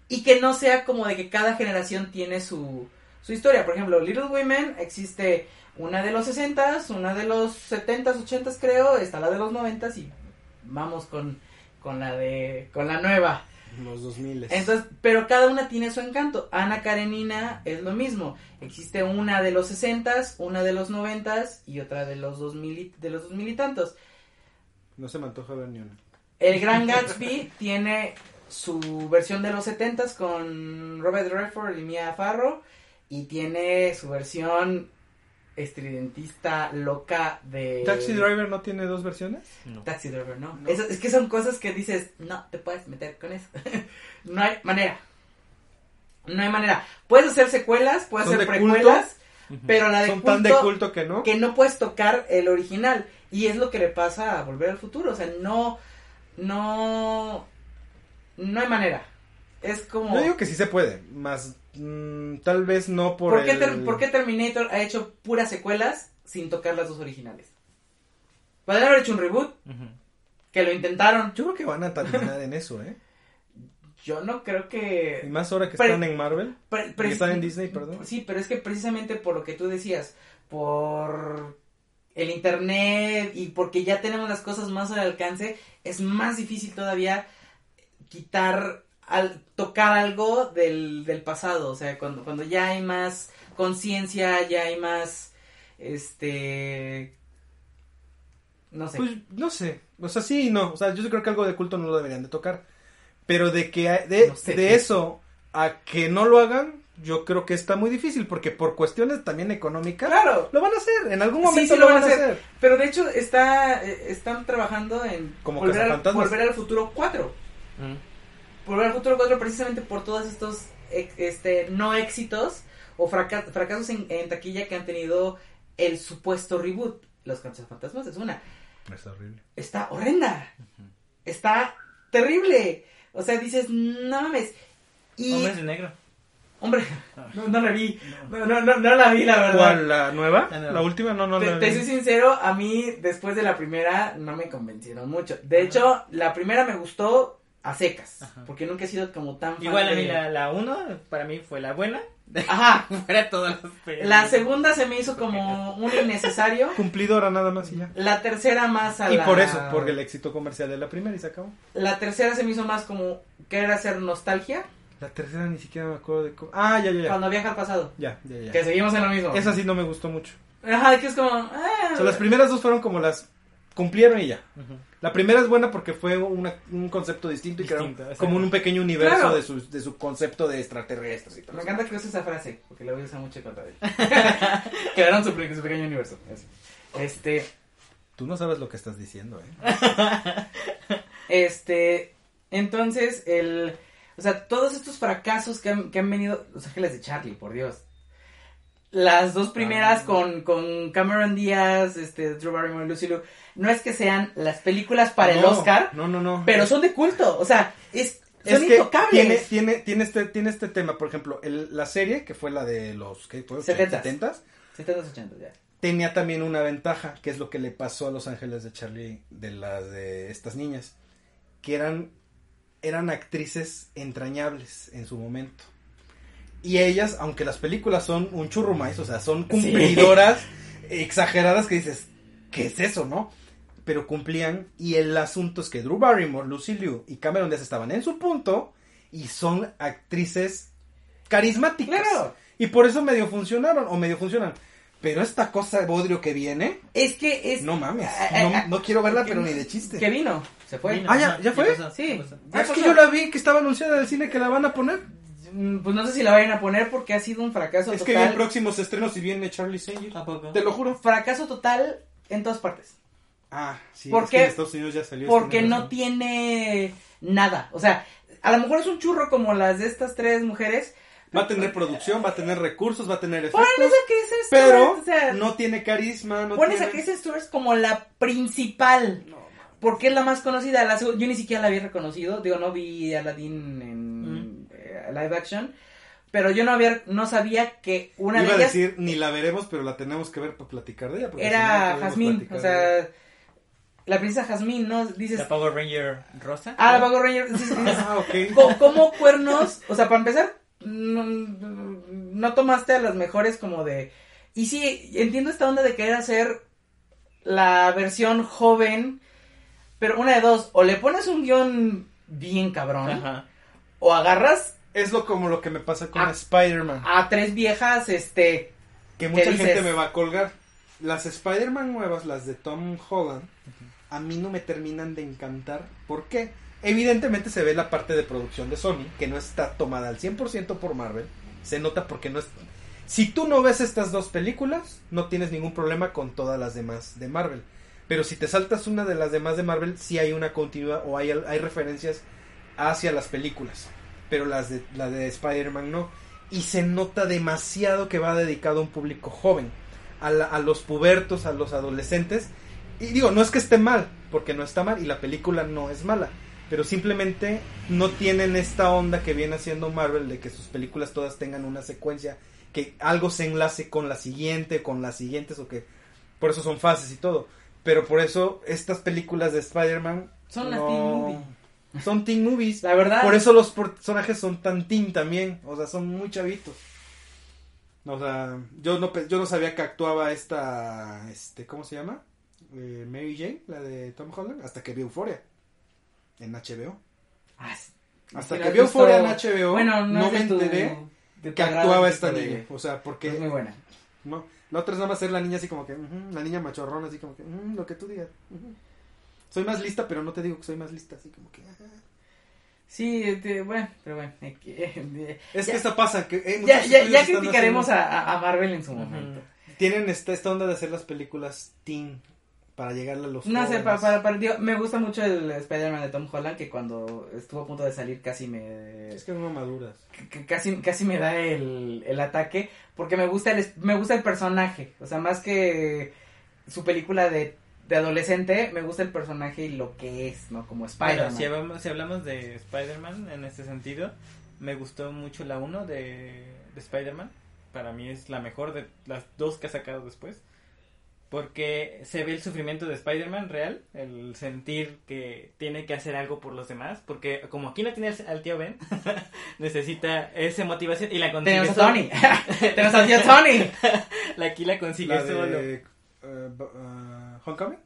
Y que no sea como de que cada generación tiene su, su historia. Por ejemplo, Little Women existe una de los 60s, una de los 70s, 80s creo, está la de los 90s y vamos con, con la de con la nueva. Los 2000. Entonces, pero cada una tiene su encanto. Ana Karenina es lo mismo. Existe una de los 60s, una de los 90s y otra de los 2000 y- de los 2000 y tantos. No se me antoja ver ni una. El Gran Gatsby tiene su versión de los 70s con Robert Redford y Mia Farrow y tiene su versión estridentista loca de ¿Taxi Driver no tiene dos versiones? No. Taxi Driver, ¿no? Es que son cosas que dices, no te puedes meter con eso. no hay manera. No hay manera. Puedes hacer secuelas, puedes ¿Son hacer culto? precuelas, pero la de Son culto, tan de culto que no. que no puedes tocar el original. Y es lo que le pasa a Volver al Futuro. O sea, no, no, no hay manera. Es como... Yo digo que sí se puede, más mm, tal vez no por, ¿Por, qué el... Ter- por qué Terminator ha hecho puras secuelas sin tocar las dos originales? Podrían haber hecho un reboot, que lo intentaron. Yo creo que van a terminar en eso, ¿eh? Yo no creo Y que... más ahora que Pero- están en Marvel. Pre- que están en Disney, perdón. Sí, pero es que precisamente por lo que tú decías, por el internet y porque ya tenemos las cosas más al alcance, es más difícil todavía quitar, al, tocar algo del, del pasado. O sea, cuando, cuando ya hay más conciencia, ya hay más, este, no sé. Pues no sé, o sea, sí y no, o sea, yo creo que algo de culto no lo deberían de tocar, pero de que de, No sé. de eso a que no lo hagan, yo creo que está muy difícil, porque por cuestiones también económicas, claro, lo van a hacer, en algún momento sí lo, van a hacer. pero de hecho está, eh, están trabajando en Como volver, al, volver al futuro 4. Volver al futuro 4 precisamente por todos estos este no éxitos o fraca- fracasos en, en taquilla que han tenido el supuesto reboot. Los cazafantasmas es una. Es horrible. Está horrenda. Está terrible. O sea, dices, no mames. Y, Hombres de negro. hombre, no, no la vi. No, no, no, no la vi, la verdad. ¿Cuál, la nueva? La nueva. La última, no, no, Te, la te vi. soy sincero, a mí después de la primera no me convencieron mucho. De hecho, la primera me gustó a secas, Ajá. porque nunca he sido como tan fan Igual a de- mí la, la uno, para mí fue la buena. Ajá. Fuera todas las La segunda se me hizo como un innecesario. Cumplidora nada más y ya. La tercera más a Y la... por eso, porque el éxito comercial de la primera y se acabó. La tercera se me hizo más como querer hacer nostalgia La tercera ni siquiera me acuerdo de cómo... Ah, ya, ya, ya. cuando viaja al pasado. Ya, ya, ya. Que seguimos en lo mismo. Esa sí no me gustó mucho. Ajá, que es como... ah. O sea, las primeras dos fueron como las cumplieron y ya. La primera es buena porque fue una- un concepto distinto y crearon como un pequeño universo Claro. de, su, de su concepto de extraterrestres y todo Me encanta que uses esa frase, porque la voy a usar mucho contra él. Quedaron su, su pequeño universo. Eso. Este... Tú no sabes lo que estás diciendo, ¿eh? Este, entonces, el, o sea, todos estos fracasos que han, que han venido, Los Ángeles de Charlie, por Dios. Las dos primeras Ah. con, con Cameron Díaz, este, Drew Barrymore y Lucy Liu, no es que sean las películas para el Oscar, No, no, no. pero son de culto, o sea, es, Es son que intocables. tiene, tiene, tiene, este, tiene este tema, por ejemplo, el- la serie, que fue la de los ¿qué fue? Setentas. 70s, 70, 80 ya. tenía también una ventaja, que es lo que le pasó a Los Ángeles de Charlie de las de estas niñas, que eran, eran actrices entrañables en su momento. Y ellas, aunque las películas son un churrumais, o sea, son cumplidoras exageradas que dices, ¿qué es eso, no? Pero cumplían, y el asunto es que Drew Barrymore, Lucy Liu y Cameron Diaz estaban en su punto, y son actrices carismáticas. Claro. Y por eso medio funcionaron, o medio funcionan. Pero esta cosa de bodrio que viene, Es que es... no mames. No, no quiero verla, pero ni de chiste. Que vino. se fue. Vino, Ah, ¿ya- ya fue? pasó, Sí. ya. Ya Ah, es que yo la vi que estaba anunciada en el cine que la van a poner. Mm, Pues no sé si la vayan a poner porque ha sido un fracaso Es que total. vienen próximos estrenos y viene Charlie Singer. ¿A poco? Te lo juro. Fracaso total en todas partes. Ah, sí. ¿Por es que en Estados Unidos ya salió. Porque tienes no tiene nada. O sea, a lo mejor es un churro como las de estas tres mujeres. Va a tener producción, va a tener recursos, va a tener Pones efectos. Pero Stewart, o sea, no tiene carisma. No pones tiene... a Kristen Stewart como la principal. No, Porque es la más conocida. La yo ni siquiera la había reconocido. Digo, no vi Aladdin en live action. Pero yo no había, no sabía que una Iba de a ellas decir, ni la veremos, pero la tenemos que ver para platicar de ella. porque si no, era no podemos Jasmine. O sea, la princesa Jasmine, ¿no? Dices, ¿La Power Ranger rosa? ah, la Power Ranger. dices- dices, Ah, ok. Co- ¿Cómo cuernos? O sea, para empezar, no, no tomaste a las mejores como de... Y sí, entiendo esta onda de querer hacer la versión joven, pero una de dos, o le pones un guion bien cabrón, Ajá. o agarras Es lo como lo que me pasa con Ah. Spider-Man. a tres viejas, este... Que mucha dices? gente me va a colgar. Las Spider-Man nuevas, las de Tom Holland, a mí no me terminan de encantar. ¿Por qué? Evidentemente se ve la parte de producción de Sony, que no está tomada al 100% por Marvel. Se nota porque no es... Si tú no ves estas dos películas, no tienes ningún problema con todas las demás de Marvel. Pero si te saltas una de las demás de Marvel, sí hay una continua o hay, hay referencias hacia las películas. Pero las de, la de Spider-Man no. Y se nota demasiado que va dedicado a un público joven. A, la- a los pubertos, a los adolescentes. Y digo, no es que esté mal, porque no está mal y la película no es mala. Pero simplemente no tienen esta onda que viene haciendo Marvel de que sus películas todas tengan una secuencia, que algo se enlace con la siguiente, con las siguientes, o que por eso son fases y todo. Pero por eso estas películas de Spider-Man Son las no- movie. Son teen movies. La verdad... Por eso los personajes son tan teen también, o sea, son muy chavitos. O sea, yo no yo no sabía que actuaba esta este ¿cómo se llama? Eh, Mary Jane, la de Tom Holland, hasta que vi Euphoria en HBO. Ah. Hasta que vi has Euphoria en HBO, Bueno, no, me tu- enteré de que actuaba esta niña, o sea, porque Es muy buena. no, la otra es nada más ser la niña así como que, ujú, la niña machorrona así como que, ujú, lo que tú digas. Soy más lista, pero no te digo que soy más lista, así como que, ajá. Sí, este, bueno, pero bueno. eh, que- eh, Es ya- que esto pasa, que eh, Ya, ya, ya criticaremos haciendo- a, a- Marvel en su momento. tienen esta, esta onda de hacer las películas teen para llegarle a los No sé, para, para, para- digo, me gusta mucho el Spider-Man de Tom Holland que cuando estuvo a punto de salir casi me Es que no maduras. casi casi me da el, el ataque porque me gusta el es- me gusta el personaje, o sea, más que su película de, de adolescente, me gusta el personaje y lo que es, ¿no? Como Bueno, Spider-Man. si hablamos, si hablamos de Spider-Man en este sentido, me gustó mucho la 1 de, de Spider-Man. Para mí es la mejor de las dos que ha sacado después. Porque se ve el sufrimiento de Spider-Man real, el sentir que tiene que hacer algo por los demás. Porque como aquí no tiene al- tío Ben, necesita esa motivación y la consigue Tenemos a solo. Tony. Tenemos a tío Tony. La- Aquí la consigue La solo. de eh, bu- uh, Homecoming.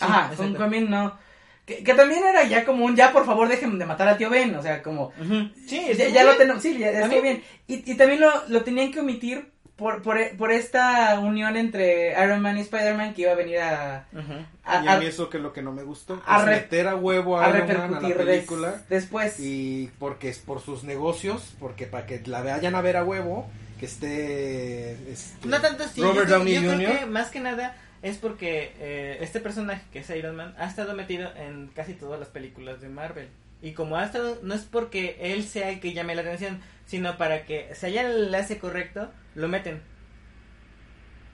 Ajá, exacto. Homecoming no. Que, que también era ya como un ya por favor dejen de matar al tío Ben, o sea, como Ujú. Sí, ya, ya lo bien. tenemos, sí, ya, A mí- bien. Y, y también lo, lo tenían que omitir por, por, por esta unión entre Iron Man y Spider-Man que iba a venir a, Ujú. a, y a a- mí eso que es lo que no me gustó. a es re- meter a huevo a, a Iron Man a la repercutir des- película. después. Y porque es por sus negocios, porque para que la vayan a ver a huevo, que esté este, No tanto así. Robert yo, Downey yo creo Jr. que más que nada es porque eh, este personaje que es Iron Man ha estado metido en casi todas las películas de Marvel. Y como ha estado, no es porque él sea el que llame la atención, sino para que se haya el enlace correcto, lo meten.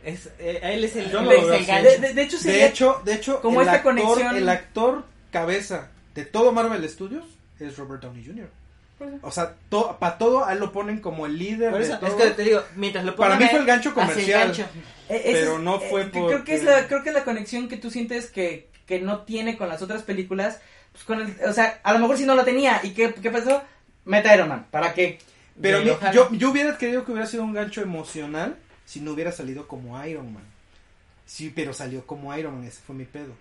Es, eh, a él es el, Yo no es lo veo el así. gancho. de, de- de hecho, De sería- hecho, de hecho, como el esta actor, conexión- el actor cabeza de todo Marvel Studios es Robert Downey Jr. O sea, para todo a él lo ponen como el líder Por de todo. es que te digo, mientras lo Para mí fue el gancho el comercial. gancho. Eh, ese Pero es- no eh, fue que Creo que es la, creo que es la conexión que tú sientes que, que no tiene con las otras películas. Pues con el, o sea, a lo mejor si no lo tenía. ¿Y qué, qué pasó? Meta Iron Man. ¿Para qué? Pero mi- yo, yo hubiera querido que hubiera sido un gancho emocional si no hubiera salido como Iron Man. Sí, pero salió como Iron Man, ese fue mi pedo.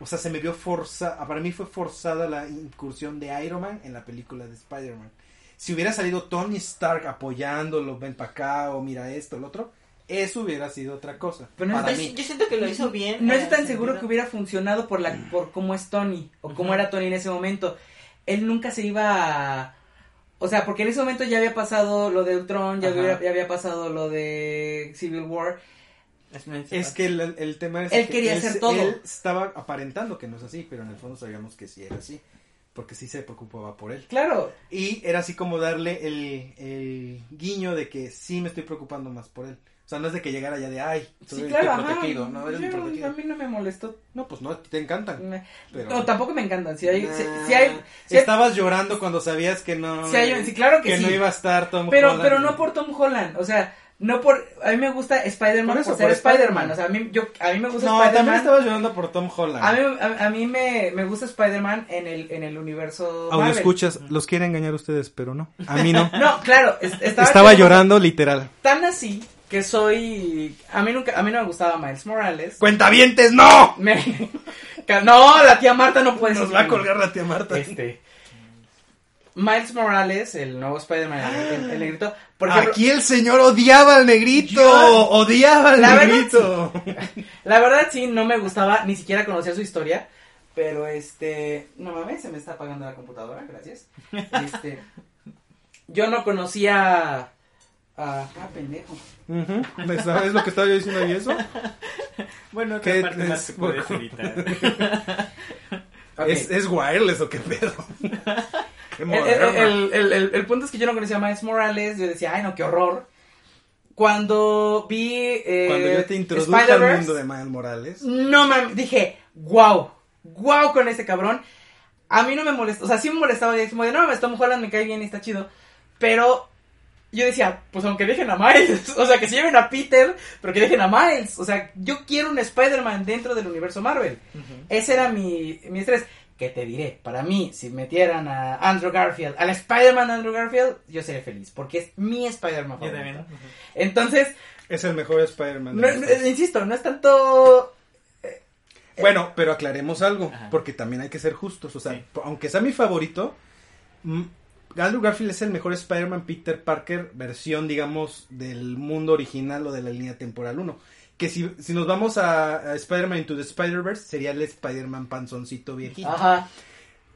O sea, se me vio forzada, para mí fue forzada la incursión de Iron Man en la película de Spider-Man. Si hubiera salido Tony Stark apoyándolo, ven para acá, o mira esto, el otro, eso hubiera sido otra cosa. Pero no para Yo, mí. yo siento que lo hizo bien. No estoy tan seguro que hubiera funcionado por la por cómo es Tony o cómo era Tony en ese momento. Él nunca se iba a... O sea, porque en ese momento ya había pasado lo de Ultron, ya, había, ya había pasado lo de Civil War. Es que el, el tema es Él que quería hacer se- todo. Él estaba aparentando que no es así, pero en el fondo sabíamos que sí era así. Porque sí se preocupaba por él. Claro, Y era así como darle el, el guiño de que sí me estoy preocupando más por él. O sea, no es de que llegara ya de, ay, soy sí, el claro, que ajá. protegido. No, eres mi Yo- protegido. A mí no me molestó. No, pues no, te encantan. Me- Pero... No, tampoco me encantan. Si hay, si, Nah, si hay, si hay- Estabas llorando cuando sabías que no... si hay- sí, claro que, que sí. no iba a estar Tom pero, Holland. pero no por Tom Holland. O sea, no por. A mí me gusta Spider-Man Por por, ser Spider-Man. O sea, a mí, yo, a mí me gusta No, también Spider-Man. estabas llorando por Tom Holland. A mí, a, a mí me, me gusta Spider-Man en el, en el universo. Audio Marvel. escuchas, los quiere engañar ustedes, pero no. A mí no. No, claro, es- estaba, Estaba llorando literal. Tan así que soy. A mí nunca, a mí no me gustaba Miles Morales. ¡Cuentavientes, no! Me- no, la tía Marta no puede Nos va a colgar la tía Marta. Este. Miles Morales, el nuevo Spider-Man, el, el- el negrito. Por ejemplo, Aquí el señor odiaba al negrito. Yo- odiaba al La verdad, negrito. la verdad sí, no me gustaba, ni siquiera conocía su historia. Pero este. No mames, se me está apagando la computadora, gracias. Este. Yo no conocía. Ah, pendejo. Ujú. ¿Sabes lo que estaba yo diciendo y eso? Bueno, ¿Qué otra parte más es- que puedes editar. Ok. ¿Es, ¿Es wireless o qué pedo? qué El, el- el- el- el punto es que yo no conocía a Miles Morales. Yo decía, ay, no, qué horror. Cuando vi. eh, Cuando yo te introduje al mundo de Miles Morales. No mames, dije, wow, wow con este cabrón. A mí no me molestó, o sea, sí me molestaba, y como de, no, Tom Holland me cae bien y está chido. Pero yo decía, pues aunque dejen a Miles, o sea, que se lleven a Peter, pero que dejen a Miles. O sea, yo quiero un Spider-Man dentro del universo Marvel. Ese era mi, mi estrés. Que te diré, para mí, si metieran a Andrew Garfield, al Spider-Man Andrew Garfield, yo sería feliz, porque es mi Spider-Man favorito. también. Entonces, Es el mejor Spider-Man. no- de no- los insisto, no es tanto Bueno, pero aclaremos algo, Ajá. porque también hay que ser justos. O sea, Sí. aunque sea mi favorito, Andrew Garfield es el mejor Spider-Man Peter Parker versión, digamos, del mundo original o de la línea temporal 1. Que si, si nos vamos a, a Spider-Man Into the Spider-Verse, sería el Spider-Man panzoncito viejito. Ajá.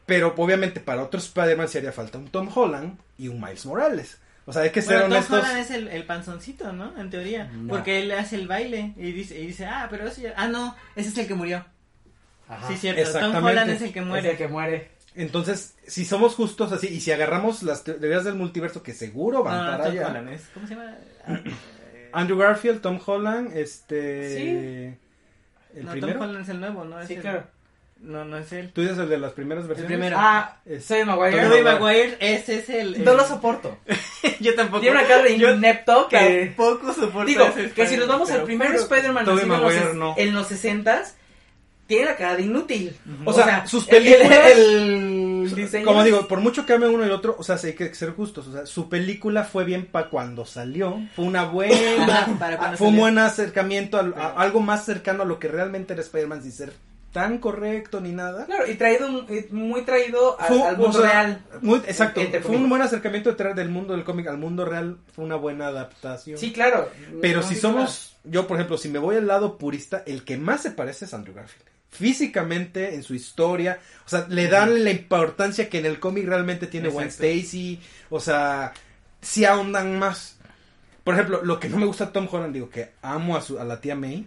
Pero obviamente para otro Spider-Man se haría falta un Tom Holland y un Miles Morales. O sea, hay que ser Bueno, Tom honestos. Holland es el, el panzoncito, ¿no? En teoría. No. Porque él hace el baile y dice, y dice, ah, pero eso ya... Ah, no, ese es el que murió. Ajá. Sí, cierto. Tom. Holland es el que Es muere. el que muere. Entonces, si somos justos así, y si agarramos las teorías del multiverso que seguro van No, no, para Tom allá. Holland es... ¿Cómo se llama? Ah, eh, Andrew Garfield, Tom Holland, este... Sí. ¿El no, primero? Tom Holland es el nuevo, ¿no? Es Sí, el- claro. No, no es él. ¿Tú dices el de las primeras versiones? primero. Ah, Es- soy Maguire. Tobey Maguire, ese es el... No el- lo soporto. Yo tampoco. Tiene una cara de inepto que... tampoco soporto Digo, ese que si nos vamos al primer Spider-Man Tobey los, Maguire ses- no. en los 60 tiene la cara de inútil. O sea, sus el- el- películas- el diseño Como digo, por mucho que ame uno y el otro, o sea, hay que ser justos. O sea, su película fue bien para cuando salió. Fue una buena. Ajá, para cuando fue un buen acercamiento al- a, algo más cercano a lo que realmente era Spider-Man sin ser tan correcto ni nada. Claro, y traído, muy traído al, Fue, al o mundo sea, real. muy- exacto. Entre Fue un buen acercamiento de traer del mundo del cómic al mundo real. Fue una buena adaptación. Sí, claro. Pero No si somos, yo por ejemplo, si me voy al lado purista, el que más se parece es Andrew Garfield. Físicamente, en su historia, o sea, le dan la importancia que en el cómic realmente tiene Gwen. Stacy, o sea, si ahondan más. Por ejemplo, lo que no me gusta de Tom Holland, digo que amo a, su, a la tía May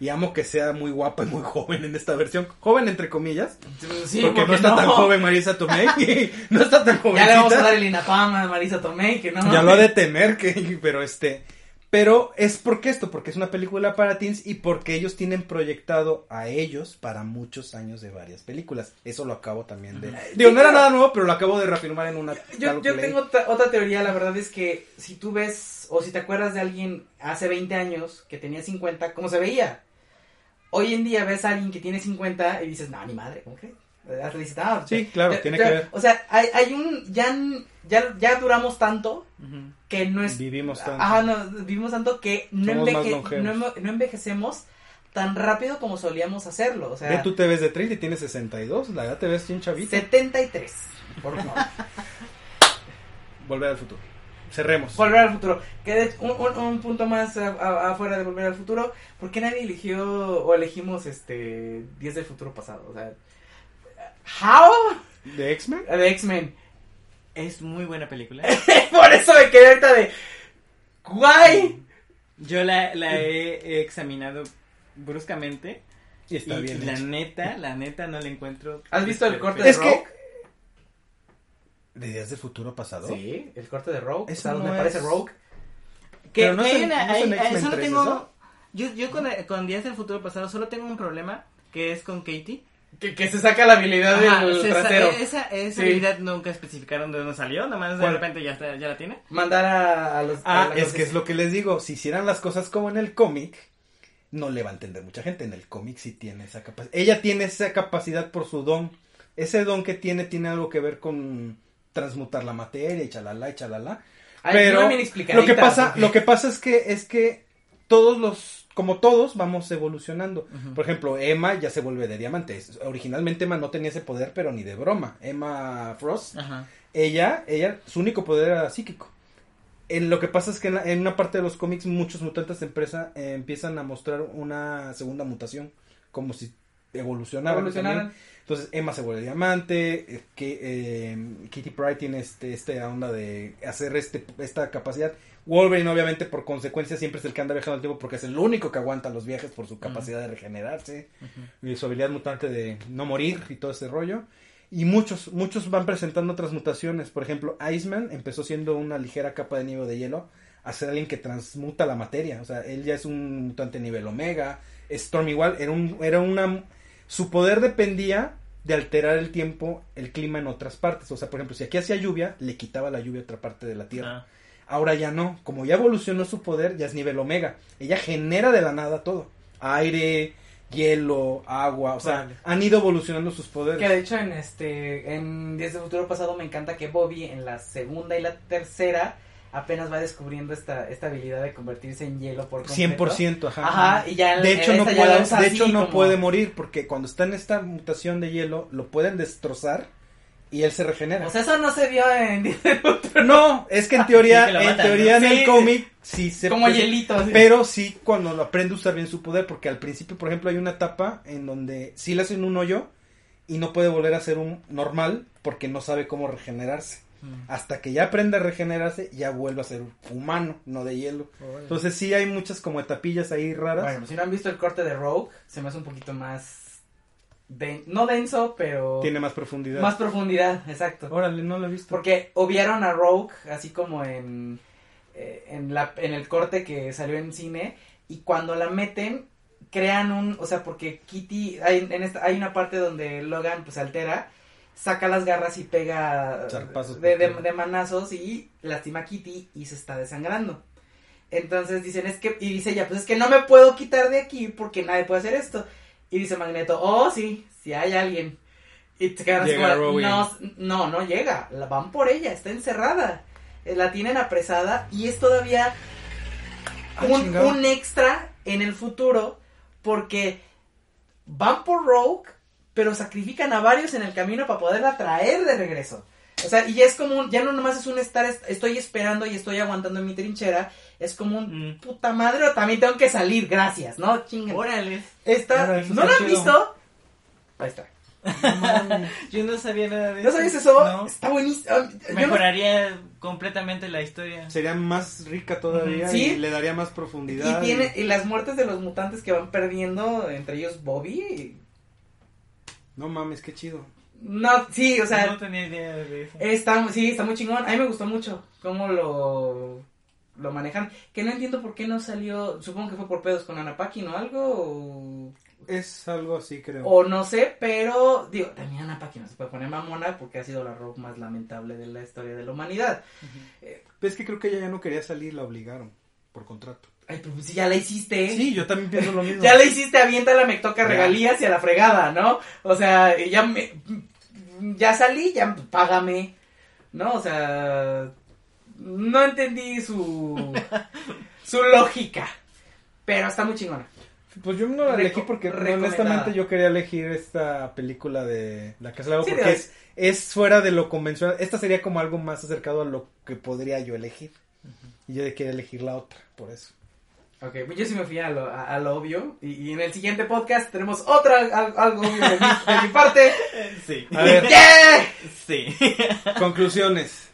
y amo que sea muy guapa y muy joven en esta versión, joven entre comillas. Sí, porque, no está tan joven Marisa Tomei, no está tan joven. Ya le vamos a dar el INAPAM a Marisa Tomei, que no. Ya lo ha de tener, que, pero este. Pero es porque esto, porque es una película para teens y porque ellos tienen proyectado a ellos para muchos años de varias películas. Eso lo acabo también de. Digo, no era nada nuevo, pero lo acabo de reafirmar en una. Yo, yo tengo otra, otra teoría, la verdad es que si tú ves o si te acuerdas de alguien hace 20 años que tenía 50, ¿cómo se veía? Hoy en día ves a alguien que tiene 50 y dices, no, ni madre, ¿cómo que? Dices, "Ah, Sí, claro, ya- tiene ya- que ver. O sea, hay, hay un, ya, ya, ya duramos tanto que no es... Vivimos tanto. Ajá, no, vivimos tanto que no, enveje- no, no envejecemos tan rápido como solíamos hacerlo. O sea, Ve, tú te ves de 30 y tienes 62, la verdad te ves bien chavita. 73. Por favor. Volver al futuro. cerremos. Volver al futuro. Que de- un, un- un punto más a- a- afuera de Volver al futuro. ¿Por qué nadie eligió o elegimos este 10 del futuro pasado? O sea, ¿how? ¿De X-Men? De X-Men. Es muy buena película. Por eso me quedé ahorita de. ¡Guay! Yo la, la he examinado bruscamente. Y está y bien. la hecho. neta, la neta no le encuentro. ¿Has visto el corte Es de que- Rogue? ¿De Días del Futuro Pasado? Sí, el corte de Rogue. Eso o sea, donde aparece es- Rogue. Que Pero no hay una- no hay- solo 3 tengo. eso. Yo, yo con, con Días del Futuro Pasado solo tengo un problema que es con Katie. Que, que se saca la habilidad Ajá, del trasero. esa esa Sí. habilidad nunca especificaron de dónde salió, nomás de ¿Cuál? repente ya, está, ya la tiene. Mandar a, a los. Ah, a es que es lo que les digo. Si hicieran las cosas como en el cómic, no le va a entender mucha gente. En el cómic sí tiene esa capacidad. Ella tiene esa capacidad por su don. Ese don que tiene tiene algo que ver con transmutar la materia y chalala y chalala. Ay, Pero lo que pasa, porque- lo que pasa es que es que todos los, como todos, vamos evolucionando. Por ejemplo, Emma ya se vuelve de diamante. Es- Originalmente Emma no tenía ese poder, pero ni de broma. Emma Frost, Ajá. ella, ella, su único poder era psíquico. En lo que pasa es que en, la- en una parte de los cómics muchos mutantes de empresa eh, empiezan a mostrar una segunda mutación, como si evolucionaran. Evolucionaran. Entonces Emma se vuelve diamante, eh, que, eh, Kitty Pryde tiene este, esta onda de hacer este, esta capacidad. Wolverine obviamente por consecuencia siempre es el que anda viajando el tiempo porque es el único que aguanta los viajes por su capacidad de regenerarse y su habilidad mutante de no morir y todo ese rollo. Y muchos, muchos van presentando otras mutaciones. Por ejemplo, Iceman empezó siendo una ligera capa de nieve de hielo a ser alguien que transmuta la materia. O sea, él ya es un mutante nivel omega. Storm igual, era, un, era una... Su poder dependía de alterar el tiempo, el clima en otras partes. O sea, por ejemplo, si aquí hacía lluvia, le quitaba la lluvia a otra parte de la Tierra. Ah. Ahora ya no, como ya evolucionó su poder, ya es nivel omega. Ella genera de la nada todo. Aire, hielo, agua, o sea, Órale. han ido evolucionando sus poderes. Que de hecho en este en Días de Futuro Pasado me encanta que Bobby en la segunda y la tercera apenas va descubriendo esta, esta habilidad de convertirse en hielo por completo. 100%, ajá. Ajá, y ya de hecho no puede, de hecho no como- puede morir porque cuando está en esta mutación de hielo lo pueden destrozar y él se regenera. O sea, eso no se vio en no, es que en teoría, Sí, que lo en teoría ¿no? en Sí. el cómic sí se Como pues, hielito. así. Pero sí cuando lo aprende a usar bien su poder, porque al principio, por ejemplo, hay una etapa en donde sí le hacen un hoyo y no puede volver a ser un normal porque no sabe cómo regenerarse. Mm. Hasta que ya aprende a regenerarse, ya vuelve a ser humano, no de hielo. Entonces sí hay muchas como etapillas ahí raras. Bueno, si no han visto el corte de Rogue, se me hace un poquito más no denso, pero Tiene más profundidad. más profundidad, exacto. Órale, no lo he visto. Porque obviaron a Rogue, así como en, eh, en, la, en el corte que salió en cine, y cuando la meten, crean un, o sea, porque Kitty, hay, en esta, hay una parte donde Logan pues se altera, saca las garras y pega de, de manazos y lastima a Kitty y se está desangrando. Entonces dicen, es que, y dice ella, pues es que no me puedo quitar de aquí porque nadie puede hacer esto. Y dice Magneto, oh sí, si hay alguien. Y te quedas Llega como, Robin. no, no, no llega, la van por ella, está encerrada. Eh, La tienen apresada y es todavía Ah, un, un extra en el futuro porque van por Rogue, pero sacrifican a varios en el camino para poderla traer de regreso. O sea, y ya es como un, ya no nomás es un estar, est- estoy esperando y estoy aguantando en mi trinchera, es como un Mm. puta madre, o también tengo que salir, gracias, ¿no? Chinga. Órale. Eso ¿No lo han chido. visto? Ahí está. Yo no sabía nada de ¿No eso. sabes eso? No. Está buenísimo. Ah, no- Mejoraría completamente la historia. Sería más rica todavía Sí. y le daría más profundidad. Y tiene, y las muertes de los mutantes que van perdiendo, entre ellos Bobby. No mames, qué chido. No, sí, o sea, no tenía idea de eso. Está, sí, está muy chingón. A mí me gustó mucho cómo lo, lo manejan. Que no entiendo por qué no salió. Supongo que fue por pedos con Anapaki, ¿no? Algo. O, Es algo así, creo. o no sé, pero. Digo, también Anapaki no se puede poner mamona porque ha sido la rock más lamentable de la historia de la humanidad. Pero es que creo que ella ya no quería salir, la obligaron por contrato. Ay, pero pues si ya la hiciste. Sí, yo también pienso lo mismo. Ya la hiciste, aviéntala, me toca regalías y a la fregada, ¿no? O sea, ya me. Ya salí, ya págame. ¿No? O sea. No entendí su. su lógica. Pero está muy chingona. Pues yo no la elegí porque honestamente yo quería elegir esta película de La Casa del Lago Sí, porque es fuera de lo convencional. Esta sería como algo más acercado a lo que podría yo elegir. Y yo quería elegir la otra, por eso. Ok, pues yo sí me fui a lo, a, a lo obvio. Y, y en el siguiente podcast tenemos otra, al- algo obvio de mi, de mi parte. Sí. A ver, ¡Yeah! Sí. conclusiones.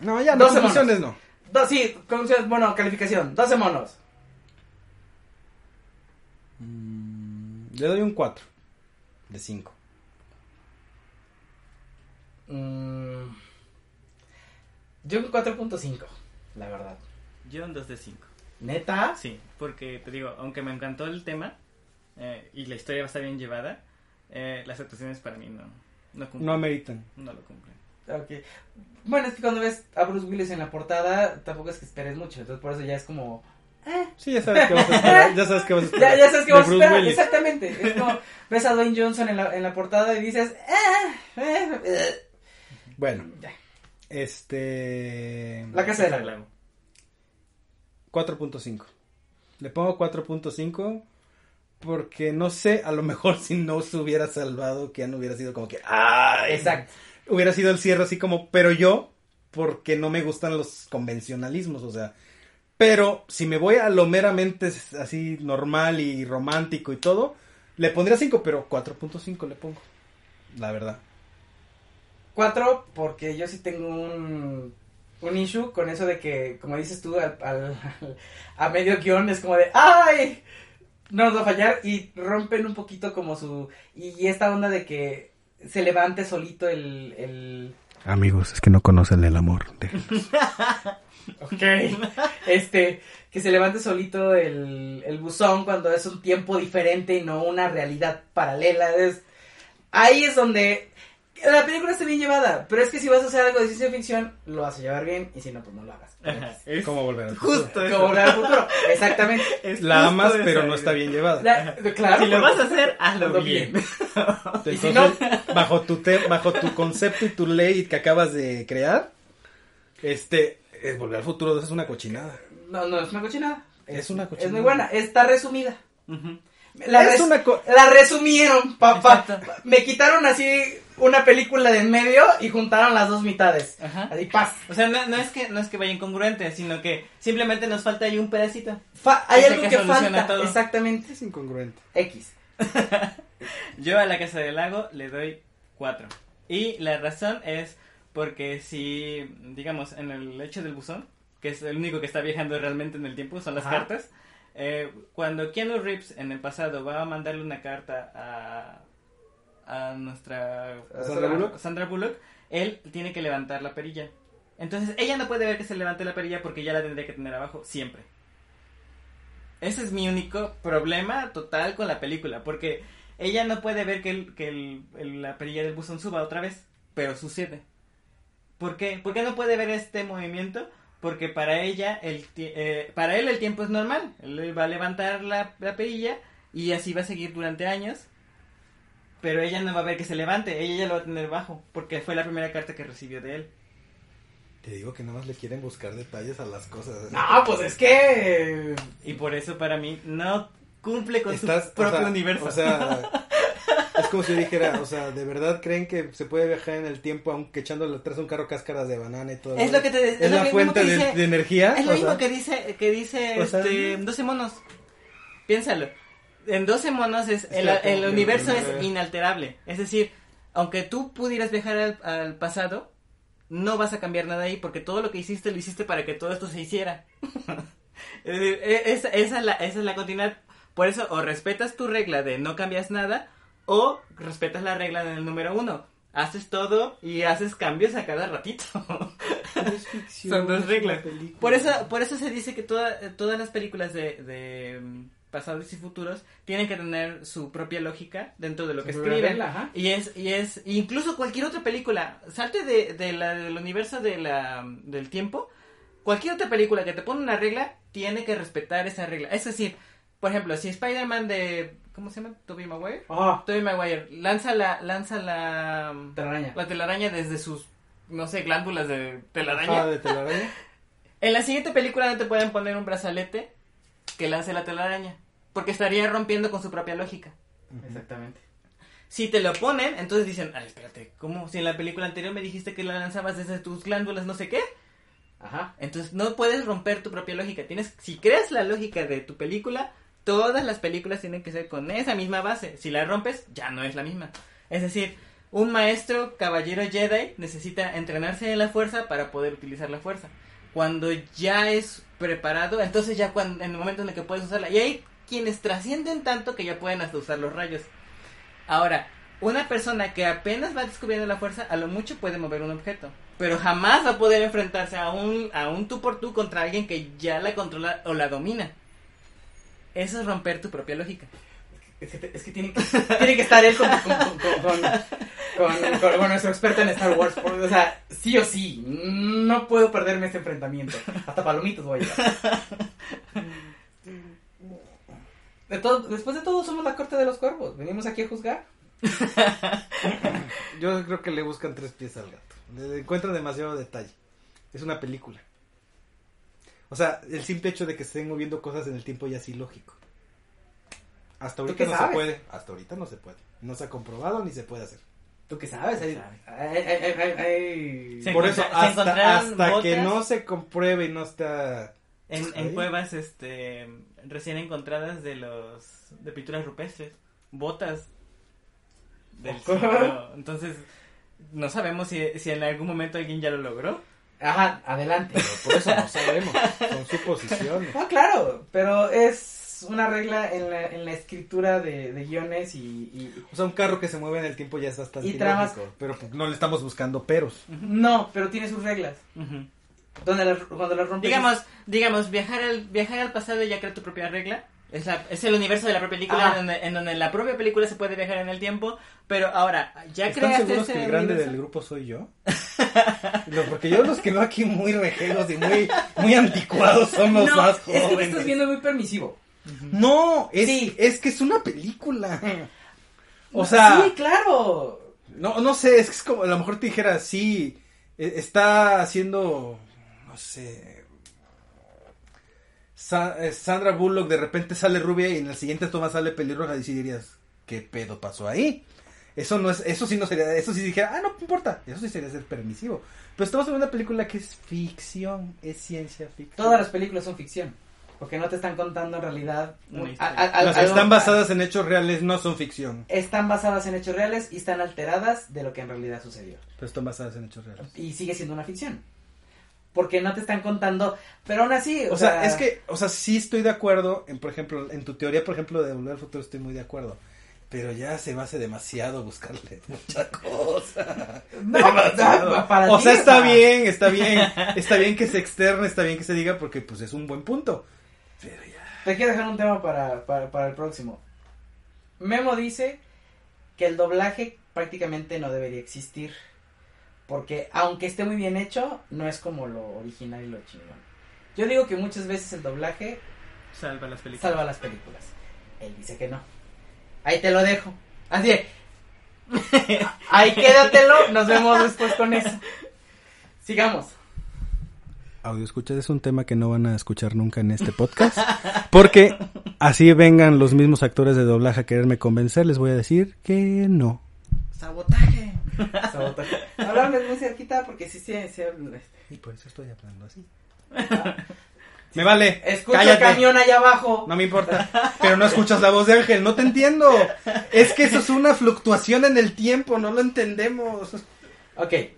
No, ya no, 12 conclusiones no. Do- sí, conclusión, bueno, calificación. 12 monos. Mm, Le doy un 4 de 5. Mm, yo un 4.5, la verdad. Yo un 2 de 5. ¿Neta? Sí, porque te digo, aunque me encantó el tema eh, y la historia va a estar bien llevada, eh, las actuaciones para mí no, no cumplen. No ameritan. No lo cumplen. Ok. Bueno, es que cuando ves a Bruce Willis en la portada, tampoco es que esperes mucho. Entonces por eso ya es como... eh, Sí, ya sabes que vas a esperar. Ya sabes que vas a esperar. Ya, ya sabes que vas a esperar. Willis. Exactamente. Es como ves a Dwayne Johnson en la, en la portada y dices... "Eh, eh, eh". Bueno, Ya. este. La casa del lago. 4.5. Le pongo 4.5 porque no sé, a lo mejor si no se hubiera salvado, que ya no hubiera sido como que. ¡Ay! Exacto. Hubiera sido el cierre así como, pero yo, porque no me gustan los convencionalismos, o sea. Pero si me voy a lo meramente así normal y romántico y todo, le pondría 5, pero 4.5 le pongo. La verdad. Cuatro, porque yo sí tengo un, un issue con eso de que, como dices tú, al, al- a medio guion es como de ¡ay! No nos va a fallar y rompen un poquito como su... Y esta onda de que se levante solito el... el Amigos, es que no conocen el amor. ok. Este, que se levante solito el, el buzón cuando es un tiempo diferente y no una realidad paralela. Es, ahí es donde la película está bien llevada, pero es que si vas a hacer algo de ciencia ficción, lo vas a llevar bien y si no, pues no lo hagas. Ajá, es ¿Cómo volver al futuro? justo Como volver al futuro. Exactamente. Es La amas, pero no es- está bien llevada. La- claro. Si lo vas a hacer, hazlo bien. bien. Entonces, Y si no- bajo tu te- bajo tu concepto y tu ley que acabas de crear, este es volver al futuro, es una cochinada. No, no es una cochinada. Es una Es cochinada. muy buena. Está resumida. Ujú. La, es res- una co- la resumieron, papá. Exacto. Me quitaron así una película de en medio y juntaron las dos mitades. Ajá. Así, paz. O sea, no, no es que no es que vaya incongruente, sino que simplemente nos falta ahí un pedacito. Fa- hay algo que falta. todo. Exactamente. es incongruente. X. Yo a la Casa del Lago le doy 4. Y la razón es porque si, digamos, en el hecho del buzón, que es el único que está viajando realmente en el tiempo, son las Ajá. cartas. Eh, cuando Keanu Reeves en el pasado va a mandarle una carta a, a nuestra ¿A Sandra Bullock? Sandra Bullock, él tiene que levantar la perilla. Entonces ella no puede ver que se levante la perilla porque ya la tendría que tener abajo siempre. Ese es mi único problema total con la película, porque ella no puede ver que, el- que el- el- la perilla del buzón suba otra vez, pero sucede. ¿Por qué? ¿Por qué no puede ver este movimiento? Porque para ella, el, eh, para él el tiempo es normal. Él va a levantar la, la perilla y así va a seguir durante años. Pero ella no va a ver que se levante, ella ya lo va a tener bajo, porque fue la primera carta que recibió de él. Te digo que nada más le quieren buscar detalles a las cosas. No, pues es que. Y por eso para mí no cumple con Estás, su o propio sea, universo. O sea, como si yo dijera, o sea, ¿de verdad creen que se puede viajar en el tiempo aunque echándole atrás un carro cáscaras de banana y todo? Es lo que te- es Es la mismo fuente que de, dice- de energía. Es lo o mismo sea, que dice, que dice o sea, este, 12 monos. Piénsalo. En 12 monos es el, el ok, universo es inalterable. Es decir, aunque tú pudieras viajar al, al pasado, no vas a cambiar nada ahí porque todo lo que hiciste lo hiciste para que todo esto se hiciera. es decir, e- esa, esa es la, esa es la continuidad. Por eso, o respetas tu regla de no cambias nada, o respetas la regla del número uno. Haces todo y haces cambios a cada ratito. es ficción, Son dos reglas. Por eso, por eso se dice que toda- todas las películas de, de mm, pasados y futuros tienen que tener su propia lógica dentro de lo que escriben. regla. Y es, y es, incluso cualquier otra película, salte de, de la, del universo de la, del tiempo, cualquier otra película que te pone una regla, tiene que respetar esa regla. Es decir, por ejemplo, si Spider-Man de, ¿cómo se llama? Tobey Maguire. Oh, Tobey Maguire lanza la, lanza la, telaraña. la telaraña desde sus, no sé, glándulas de telaraña. Ah, de telaraña. En la siguiente película no te pueden poner un brazalete que lance la telaraña. Porque estaría rompiendo con su propia lógica. Exactamente. Si te lo ponen, entonces dicen, ay, espérate, ¿cómo? Si en la película anterior me dijiste que la lanzabas desde tus glándulas, no sé qué. Ajá. Entonces no puedes romper tu propia lógica. Tienes, si creas la lógica de tu película, todas las películas tienen que ser con esa misma base. Si la rompes, ya no es la misma. Es decir, un maestro caballero Jedi necesita entrenarse en la fuerza para poder utilizar la fuerza. Cuando ya es preparado, entonces ya en el momento en el que puedes usarla. Y hay quienes trascienden tanto que ya pueden hasta usar los rayos. Ahora, una persona que apenas va descubriendo la fuerza, a lo mucho puede mover un objeto. Pero jamás va a poder enfrentarse a un, a un tú por tú contra alguien que ya la controla o la domina. Eso es romper tu propia lógica. Es que, te- es que tiene, que, tiene que estar él con, con, con, con, con- con- con nuestro experto en Star Wars. por- O sea, sí o sí. No puedo perderme este enfrentamiento. Hasta palomitos voy a llevar. De todo, después de todo, somos la corte de los cuervos. Venimos aquí a juzgar. Yo creo que le buscan tres pies al gato. Le encuentran demasiado detalle. Es una película. O sea, el simple hecho de que se estén moviendo cosas en el tiempo ya es ilógico. Hasta ¿Tú ahorita no sabes? se puede. Hasta ahorita no se puede. No se ha comprobado ni se puede hacer. ¿Tú qué sabes? Hay- Se Por eso, hasta, que no se compruebe y no está... En, en cuevas este recién encontradas de los de pinturas rupestres, botas del siglo. Entonces, no sabemos si, si en algún momento alguien ya lo logró. Ajá, adelante. Pero por eso no sabemos. Son suposiciones. No, claro, pero es una regla en la, en la escritura de, de guiones y, y- O sea, un carro que se mueve en el tiempo ya es bastante Y tramas- Pero pues, no le estamos buscando peros. No, pero tiene sus reglas. Donde las- cuando las rompes... Digamos, digamos, viajar al, viajar al pasado ya crea tu propia regla. Es, la- es el universo de la propia película Ah. en donde, en donde la propia película se puede viajar en el tiempo. Pero ahora, ya ¿Están creaste seguros ese que el grande universo? del grupo soy yo? No, porque yo los que veo aquí muy rejeros y muy, muy anticuados son los no, más es que me jóvenes. estás viendo muy permisivo. No, es, Sí. es que es una película. O sea, Sí, claro. no, no sé, es que es como, a lo mejor te dijera, sí, e- está haciendo, no sé, Sa- eh, Sandra Bullock de repente sale rubia y en la siguiente toma sale pelirroja y sí dirías, ¿qué pedo pasó ahí? Eso no es, eso sí no sería, eso sí dijera, ah, no importa, eso sí sería ser permisivo. Pero estamos en una película que es ficción, es ciencia ficción. Todas las películas son ficción. Porque no te están contando en realidad... Una a- historia. a- a- Las que algo- están basadas en hechos reales no son ficción, Están basadas en hechos reales y están alteradas de lo que en realidad sucedió. pero están basadas en hechos reales. Y sigue siendo una ficción. Porque no te están contando... Pero aún así... O sea, es que, o sea, sí estoy de acuerdo, en, por ejemplo, en tu teoría, por ejemplo, de Volver al Futuro estoy muy de acuerdo. Pero ya se me hace demasiado buscarle mucha cosa. No, no, para o ti sea, está está- bien, está bien, está bien que se externe, está bien que se diga porque pues es un buen punto. Pero ya. Te quiero dejar un tema para, para, para el próximo. Memo dice que el doblaje prácticamente no debería existir. Porque aunque esté muy bien hecho, no es como lo original y lo chingón. Yo digo que muchas veces el doblaje Salva las películas. salva las películas. Él dice que no. Ahí te lo dejo. Así de, Ahí quédatelo. Nos vemos después con eso. Sigamos. Audio escuchas es un tema que no van a escuchar nunca en este podcast. Porque así vengan los mismos actores de doblaje a quererme convencer, les voy a decir que no. Sabotaje. Sabotaje. Háblame muy cerquita porque sí, sí, sí. Y por eso estoy hablando así. Me vale. Escucho cállate. el camión allá abajo. No me importa. Pero no escuchas la voz de Ángel, no te entiendo. Es que eso es una fluctuación en el tiempo, no lo entendemos. Ok. Estás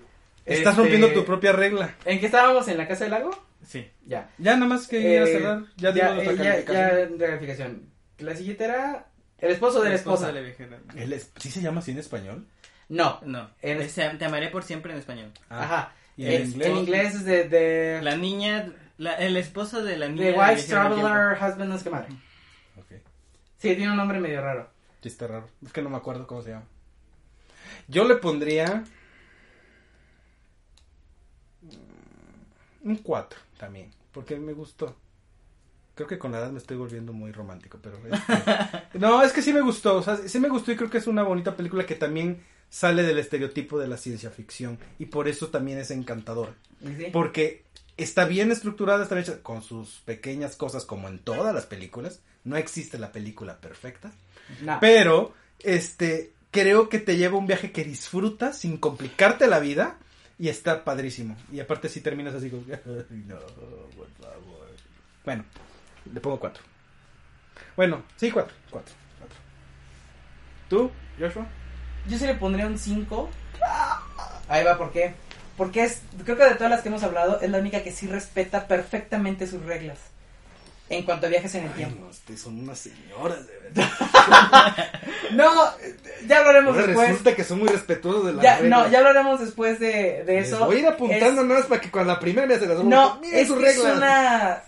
Este, rompiendo tu propia regla. ¿En qué estábamos? ¿En la casa del lago? Sí. Ya. Ya nada más que ir a Eh, cerrar. Ya ya, eh, ya, ya. La siguiente era el esposo de la esposa. de la viejera. ¿El es- ¿Sí se llama así en español? No. No. En- Es Te amaré por siempre en español. Ah, Ajá. ¿Y en, inglés? en inglés es de, de, La niña, la- el esposo de la niña. de Wife's Traveler Husband no es que madre. Ok. Sí, tiene un nombre medio raro. Sí, está raro. Es que no me acuerdo cómo se llama. Yo le pondría. mm, Un 4 también. Porque me gustó. Creo que con la edad me estoy volviendo muy romántico, pero... este, no, es que sí me gustó. O sea, sí me gustó y creo que es una bonita película que también sale del estereotipo de la ciencia ficción. Y por eso también es encantadora. ¿Sí? Porque está bien estructurada, está bien hecha con sus pequeñas cosas como en todas las películas. No existe la película perfecta. No. Pero, este, creo que te lleva un viaje que disfrutas sin complicarte la vida Y está padrísimo. Y aparte si terminas así como... que, "Ay, no, por favor". Bueno, le pongo cuatro. Bueno, sí, cuatro. Cuatro. cuatro. ¿Tú, Joshua? Yo sí le pondría un 5. Ahí va, ¿por qué? Porque es, creo que de todas las que hemos hablado, es la única que sí respeta perfectamente sus reglas. En cuanto a viajes en el tiempo. ustedes son unas señoras, de verdad. No, ya hablaremos Ahora después. resulta que son muy respetuosos de la Ya, no, ya hablaremos después de, de Les eso. voy a ir apuntando Es- nada más para que con la primera me se las No, es, sus que es reglas. una...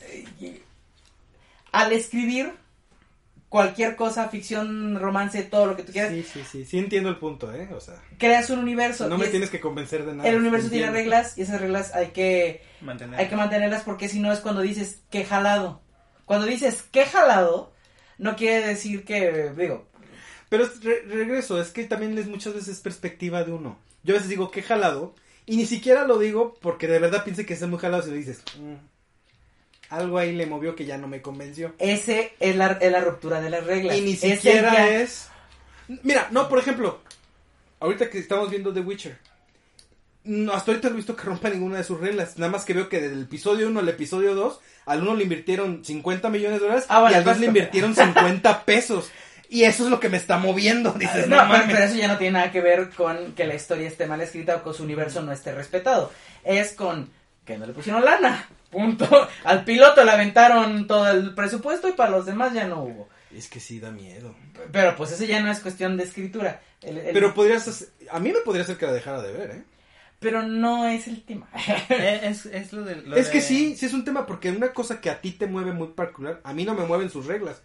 Al escribir cualquier cosa, ficción, romance, todo lo que tú quieras, Sí, sí, sí. Sí entiendo el punto, ¿eh? O sea, creas un universo. no me es- tienes que convencer de nada. El universo tiene reglas y esas reglas hay que Mantener. hay que mantenerlas porque si no es cuando dices que jalado. Cuando dices que jalado, no quiere decir que, digo, Pero es re- regreso, es que también es muchas veces perspectiva de uno. Yo a veces digo que jalado y ni siquiera lo digo porque de verdad piense que es muy jalado si le dices, "Mm, algo ahí le movió que ya no me convenció. ese es la, es la ruptura de las reglas. Y ni siquiera es... Mira, no, por ejemplo, ahorita que estamos viendo The Witcher, no, hasta ahorita no he visto que rompa ninguna de sus reglas. Nada más que veo que desde el episodio 1 al episodio 2, al uno le invirtieron 50 millones de dólares Ah, bueno, y al 2 pues, le invirtieron 50 pesos. Y eso es lo que me está moviendo. Dices, no, No, pero eso ya no tiene nada que ver con que la historia esté mal escrita o que su universo no esté respetado. Es con que no le pusieron lana. Punto. Al piloto le aventaron todo el presupuesto y para los demás ya no hubo. Es que sí da miedo. Pero pues eso ya no es cuestión de escritura. El- el- Pero podrías... hacer- A mí me podría ser que la dejara de ver, ¿eh? pero no es el tema. Eh, Es, es lo de. lo es que sí, sí es un tema porque una cosa que a ti te mueve muy particular, a mí no me mueven sus reglas.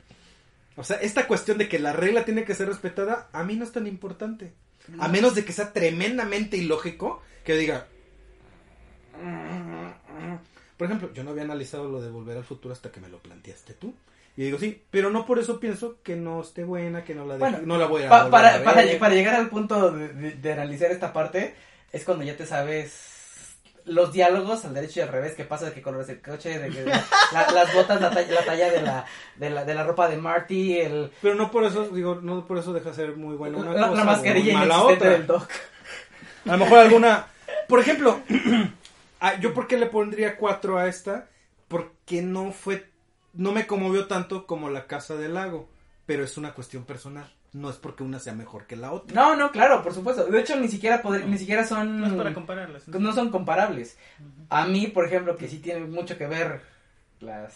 O sea, esta cuestión de que la regla tiene que ser respetada, a mí no es tan importante. A menos de que sea tremendamente ilógico, que diga... Por ejemplo, yo no había analizado lo de volver al futuro hasta que me lo planteaste tú. Y digo, sí, pero no por eso pienso que no esté buena, que no la, deje- Bueno, no la voy a Pa- volver para, a para, ver. para llegar al punto de, de- de analizar esta parte, es cuando ya te sabes los diálogos al derecho y al revés, qué pasa, de qué color es el coche, de que la- las botas, la talla, la talla de, la, de, la, de la ropa de Marty, el, Pero no por eso, digo, no por eso deja de ser muy buena una la, cosa la o mascarilla mala otra. del Doc. A lo mejor alguna. Por ejemplo, ah, yo por qué le pondría cuatro a esta, porque no fue, no me conmovió tanto como la Casa del Lago, pero es una cuestión personal. No es porque una sea mejor que la otra. No, no, claro, por supuesto. De hecho, ni siquiera podr- ni siquiera son No es para compararlas. no son comparables. A mí, por ejemplo, que sí tiene mucho que ver las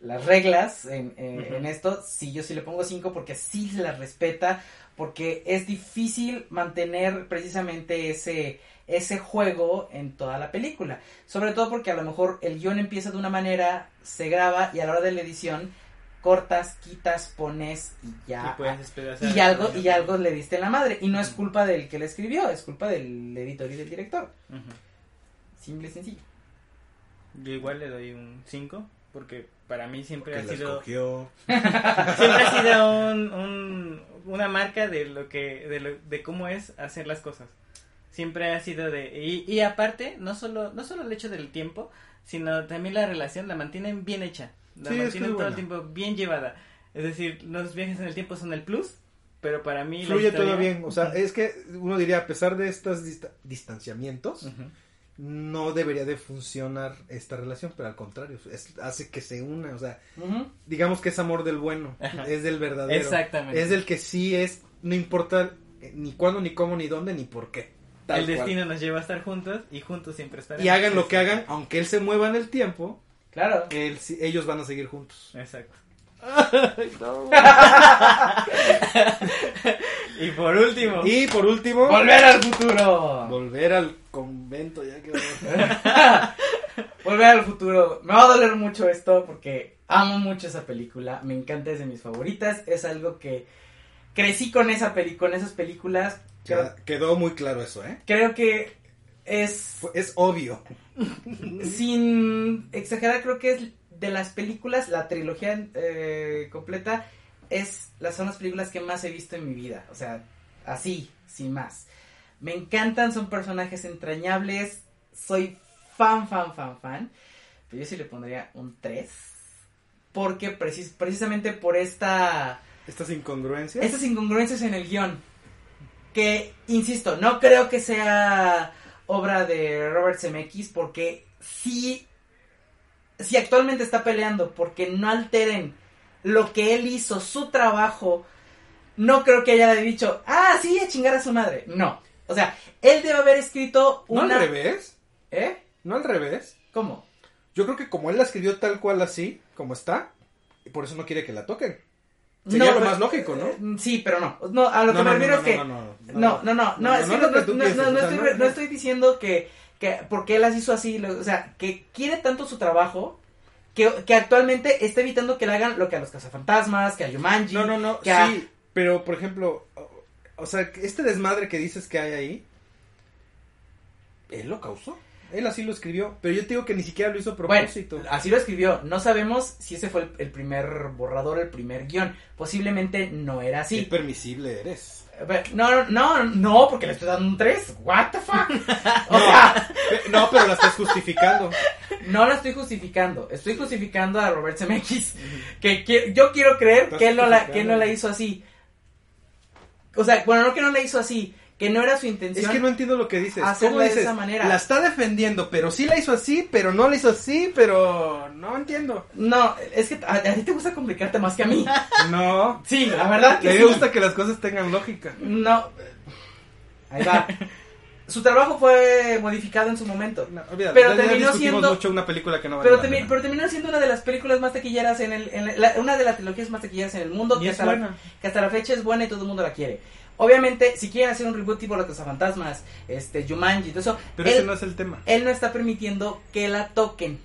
las reglas en, en- en esto, sí, yo sí le pongo 5 porque sí se las respeta, porque es difícil mantener precisamente ese, ese juego en toda la película. Sobre todo porque a lo mejor el guion empieza de una manera, se graba y a la hora de la edición cortas, quitas, pones y ya. Y. Y algo, y algo le diste en la madre. Y no es culpa del que le escribió, es culpa del editor y del director. Ujú. Simple y sencillo. Yo igual le doy un 5 porque para mí siempre Que ha sido escogió. siempre ha sido un, un- una marca de lo que de, lo- de cómo es hacer las cosas. Siempre ha sido de y, y aparte no solo no solo el hecho del tiempo, sino también la relación la mantienen bien hecha. La Sí, es mantienen todo el tiempo bien llevada. Es decir, los viajes en el tiempo son el plus, pero para mí Fluye historia- todo bien. O sea, es que uno diría, a pesar de estos dista- distanciamientos, no debería de funcionar esta relación, pero al contrario, es- hace que se una. O sea, digamos que es amor del bueno, Ajá. es del verdadero. Exactamente. Es del que sí es, no importa eh, ni cuándo, ni cómo, ni dónde, ni por qué. Tal el cual. destino nos lleva a estar juntos y juntos siempre estaremos. Y hagan lo que hagan, aunque él se mueva en el tiempo, Claro. él, ellos van a seguir juntos. Exacto. y por último, Y por último, Volver al futuro. volver al convento. Ya que... Volver al futuro. Me va a doler mucho esto porque amo mucho esa película. Me encanta, es de mis favoritas. Es algo que crecí con esa peli con esas películas. Creo, quedó muy claro eso, ¿eh? creo que es Es obvio. sin exagerar, creo que es de las películas, la trilogía eh, completa, es las son las películas que más he visto en mi vida. O sea, así, sin más. Me encantan, son personajes entrañables. Soy fan, fan, fan, fan. Pero yo sí le pondría un 3. Porque precis- precisamente por esta Estas incongruencias. estas incongruencias en el guion. Que, insisto, no creo que sea obra de Robert Zemeckis porque sí, sí actualmente está peleando porque no alteren lo que él hizo, su trabajo. No creo que haya dicho, ah, sí, a chingar a su madre. No. O sea, él debe haber escrito ¿No una... al revés? ¿Eh? ¿No al revés? ¿Cómo? Yo creo que como él la escribió tal cual así, como está, y por eso no quiere que la toquen. No, Sería lo pero- más lógico, ¿no? eh, Sí, pero no. No, a lo que me refiero es que... no, No, no, no, no, No, no no, lo no- no- no estoy, no- no diciendo que, que porque él las hizo así, lo- o sea, que quiere tanto su trabajo que, que actualmente está evitando que le hagan lo que a los cazafantasmas, que a Yumanji, No, no, no, que a- sí, pero por ejemplo, o, sea, este desmadre que dices que hay ahí, él lo causó. Él así lo escribió, pero yo te digo que ni siquiera lo hizo a Bueno, propósito. así lo escribió. No sabemos si ese fue el, el primer borrador, el primer guion. Posiblemente no era Qué así. permisible eres. No, no, no, porque le estoy dando un 3. What the fuck? O sea, Pe- No, pero la estás justificando. no la estoy justificando. Estoy justificando a Robert Zemeckis. Que, que- yo quiero creer que él, no la, que él no la hizo así. O sea, bueno, no que no la hizo así. Que no era su intención. Es que no entiendo lo que dices. ¿Cómo de esa manera. La está defendiendo, pero sí la hizo así, pero no la hizo así, pero no entiendo. No, es que a, a ti te gusta complicarte más que a mí. No. Sí, la verdad A que sí. me gusta que las cosas tengan lógica. No. Ahí va. Su trabajo fue modificado en su momento. No, olvídalo, Pero ya- terminó siendo- mucho una película que no vale Pero, termi- pero terminó siendo una de las películas más taquilleras en el, en la- una de las trilogías más taquilleras en el mundo Y que es hasta, la, buena. que hasta la fecha es buena y todo el mundo la quiere. Obviamente, si quieren hacer un reboot tipo Los Cazafantasmas, este, Jumanji y todo eso, Pero él, ese no es el tema. él no está permitiendo que la toquen.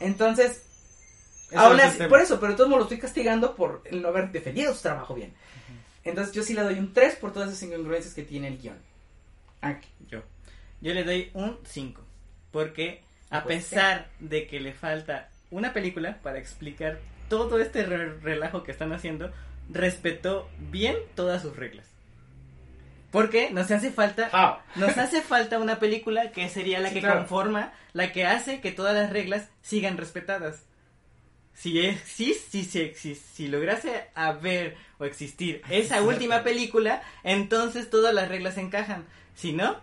Entonces, aún no es el así- por eso, pero de todos modos lo estoy castigando por el no haber defendido su trabajo bien. Entonces, yo sí le doy un 3 por todas esas incongruencias que tiene el guion. Ah, Yo. Yo le doy un 5. Porque a Pues, pesar de que le falta una película para explicar todo este re- relajo que están haciendo, respetó bien todas sus reglas. Porque nos hace falta how? nos hace falta una película que sería la Sí, que claro. conforma, la que hace que todas las reglas sigan respetadas. Si es, si, si, si, si, lograse haber o existir esa cierto. última película, entonces todas las reglas encajan. Si no,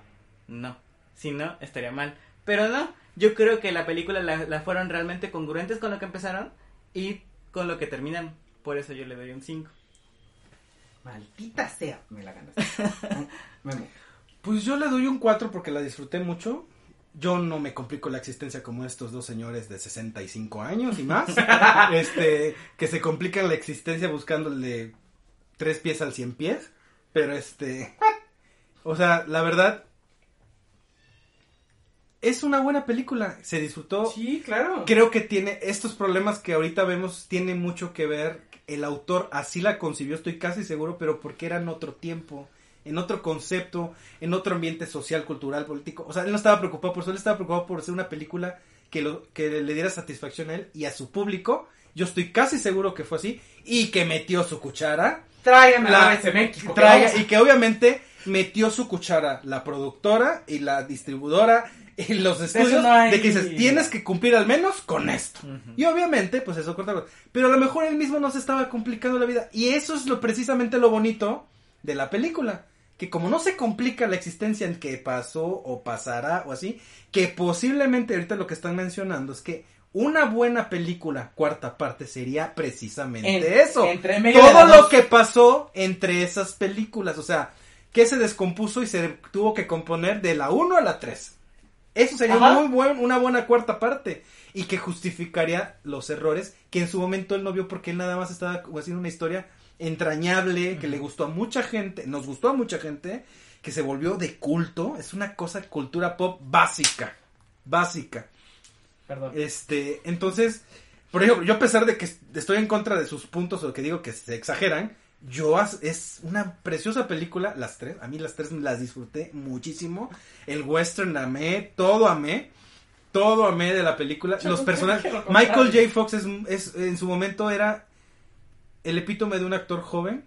no. Si no, estaría mal. Pero no, yo creo que la película la, la fueron realmente congruentes con lo que empezaron y con lo que terminan. Por eso yo le doy un 5. Maldita sea, me la ganaste. Memo. Pues yo le doy un 4 porque la disfruté mucho. Yo no me complico la existencia como estos dos señores de 65 años y más. este, que se complican la existencia buscándole tres pies al cien pies. Pero este. O sea, la verdad. Es una buena película. Se disfrutó. Sí, claro. Creo que tiene estos problemas que ahorita vemos, tiene mucho que ver. El autor así la concibió, estoy casi seguro, pero porque era en otro tiempo, en otro concepto, en otro ambiente social, cultural, político. O sea, él no estaba preocupado por eso, él estaba preocupado por hacer una película que, lo, que le diera satisfacción a él y a su público. Yo estoy casi seguro que fue así y que metió su cuchara. Tráigame La- México. Traiga- y que obviamente metió su cuchara la productora y la distribuidora y los estudios no hay- de que dices tienes que cumplir al menos con esto y obviamente pues eso corta pero a lo mejor él mismo no se estaba complicando la vida. Y eso es lo precisamente lo bonito de la película. Que como no se complica la existencia en que pasó o pasará o así que posiblemente ahorita lo que están mencionando es que una buena película cuarta parte sería precisamente En- eso. entre todo lo dos. que pasó entre esas películas, o sea, que se descompuso y se tuvo que componer de la 1 a la 3. Eso sería muy buen, una buena cuarta parte y que justificaría los errores que en su momento él no vio porque él nada más estaba haciendo una historia entrañable que le gustó a mucha gente, nos gustó a mucha gente, que se volvió de culto, es una cosa cultura pop básica, básica. Perdón. Este, entonces, por ejemplo, yo a pesar de que estoy en contra de sus puntos o que digo que se exageran, yo es una preciosa película, las tres, a mí las tres las disfruté muchísimo, el western amé, todo amé, todo amé de la película, Yo los no personajes. Michael J. Fox es, es- en su momento era el epítome de un actor joven,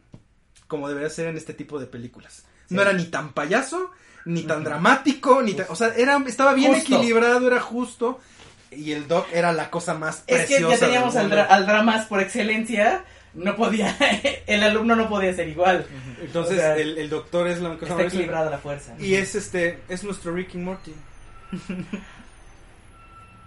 como debería ser en este tipo de películas. No era ni tan payaso, ni tan dramático, ni tan, o sea, era, estaba bien Justo. equilibrado, era justo. Y el Doc era la cosa más Es que preciosa. ya teníamos al, dra- al dramas por excelencia. No podía, el alumno no podía ser igual. Entonces, O sea, el, el doctor es la cosa Está equilibrada la fuerza. Y es este, es nuestro Rick y Morty.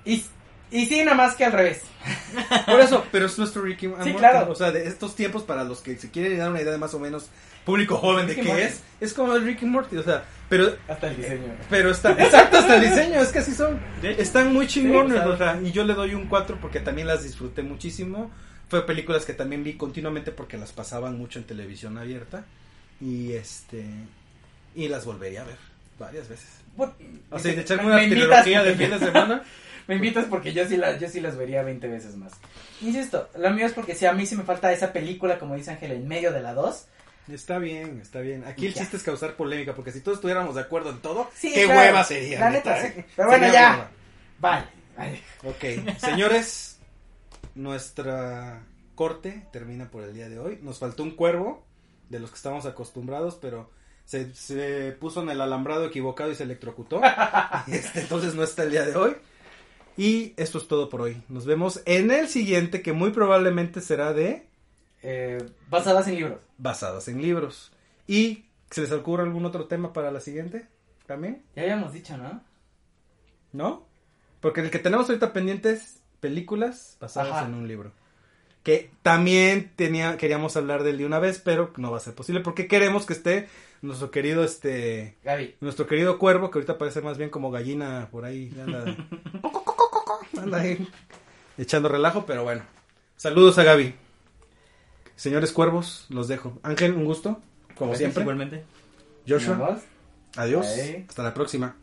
Y, y sí, nada más que al revés. Por eso, pero es nuestro Ricky and Sí, Morty. claro. O sea, de estos tiempos para los que se quieren dar una idea de más o menos público joven de qué es, es como el Ricky Morty, o sea, pero Hasta el diseño. pero está exacto hasta el diseño, es que así son. Están muy chingones, Sí, o sea, y yo le doy un 4 porque también las disfruté muchísimo. Fue películas que también vi continuamente porque las pasaban mucho en televisión abierta y este y las volvería a ver varias veces. Bueno, O sea, de echarme me una invitas trilogía de porque- fin de semana. Me invitas porque yo sí, la, yo sí las vería 20 veces más. Insisto, lo mío es porque si a mí sí me falta esa película, como dice Ángel, en medio de la 2. Está bien, está bien. Aquí el Ya. chiste es causar polémica, porque si todos estuviéramos de acuerdo en todo, Sí, qué claro. hueva sería. La neta, ¿eh? sí. Pero bueno, Sería ya. Vale. Ok, señores, nuestra corte termina por el día de hoy. Nos faltó un cuervo, de los que estamos acostumbrados, pero se, se puso en el alambrado equivocado y se electrocutó. Este, entonces no está el día de hoy. Y esto es todo por hoy. Nos vemos en el siguiente, que muy probablemente será de eh, basadas en libros. basadas en libros. ¿Y se les ocurre algún otro tema para la siguiente? ¿También? Ya habíamos dicho, ¿no? ¿No? Porque el que tenemos ahorita pendiente es películas basadas Ajá. en un libro. Que también tenía, queríamos hablar del de una vez, pero no va a ser posible porque queremos que esté nuestro querido, este, Gaby. nuestro querido cuervo, que ahorita parece más bien como gallina por ahí, anda, anda ahí echando relajo, pero bueno. Saludos a Gaby. Señores cuervos, los dejo. Ángel, un gusto, como Gracias, siempre. Igualmente. Joshua, adiós. Bye. Hasta la próxima.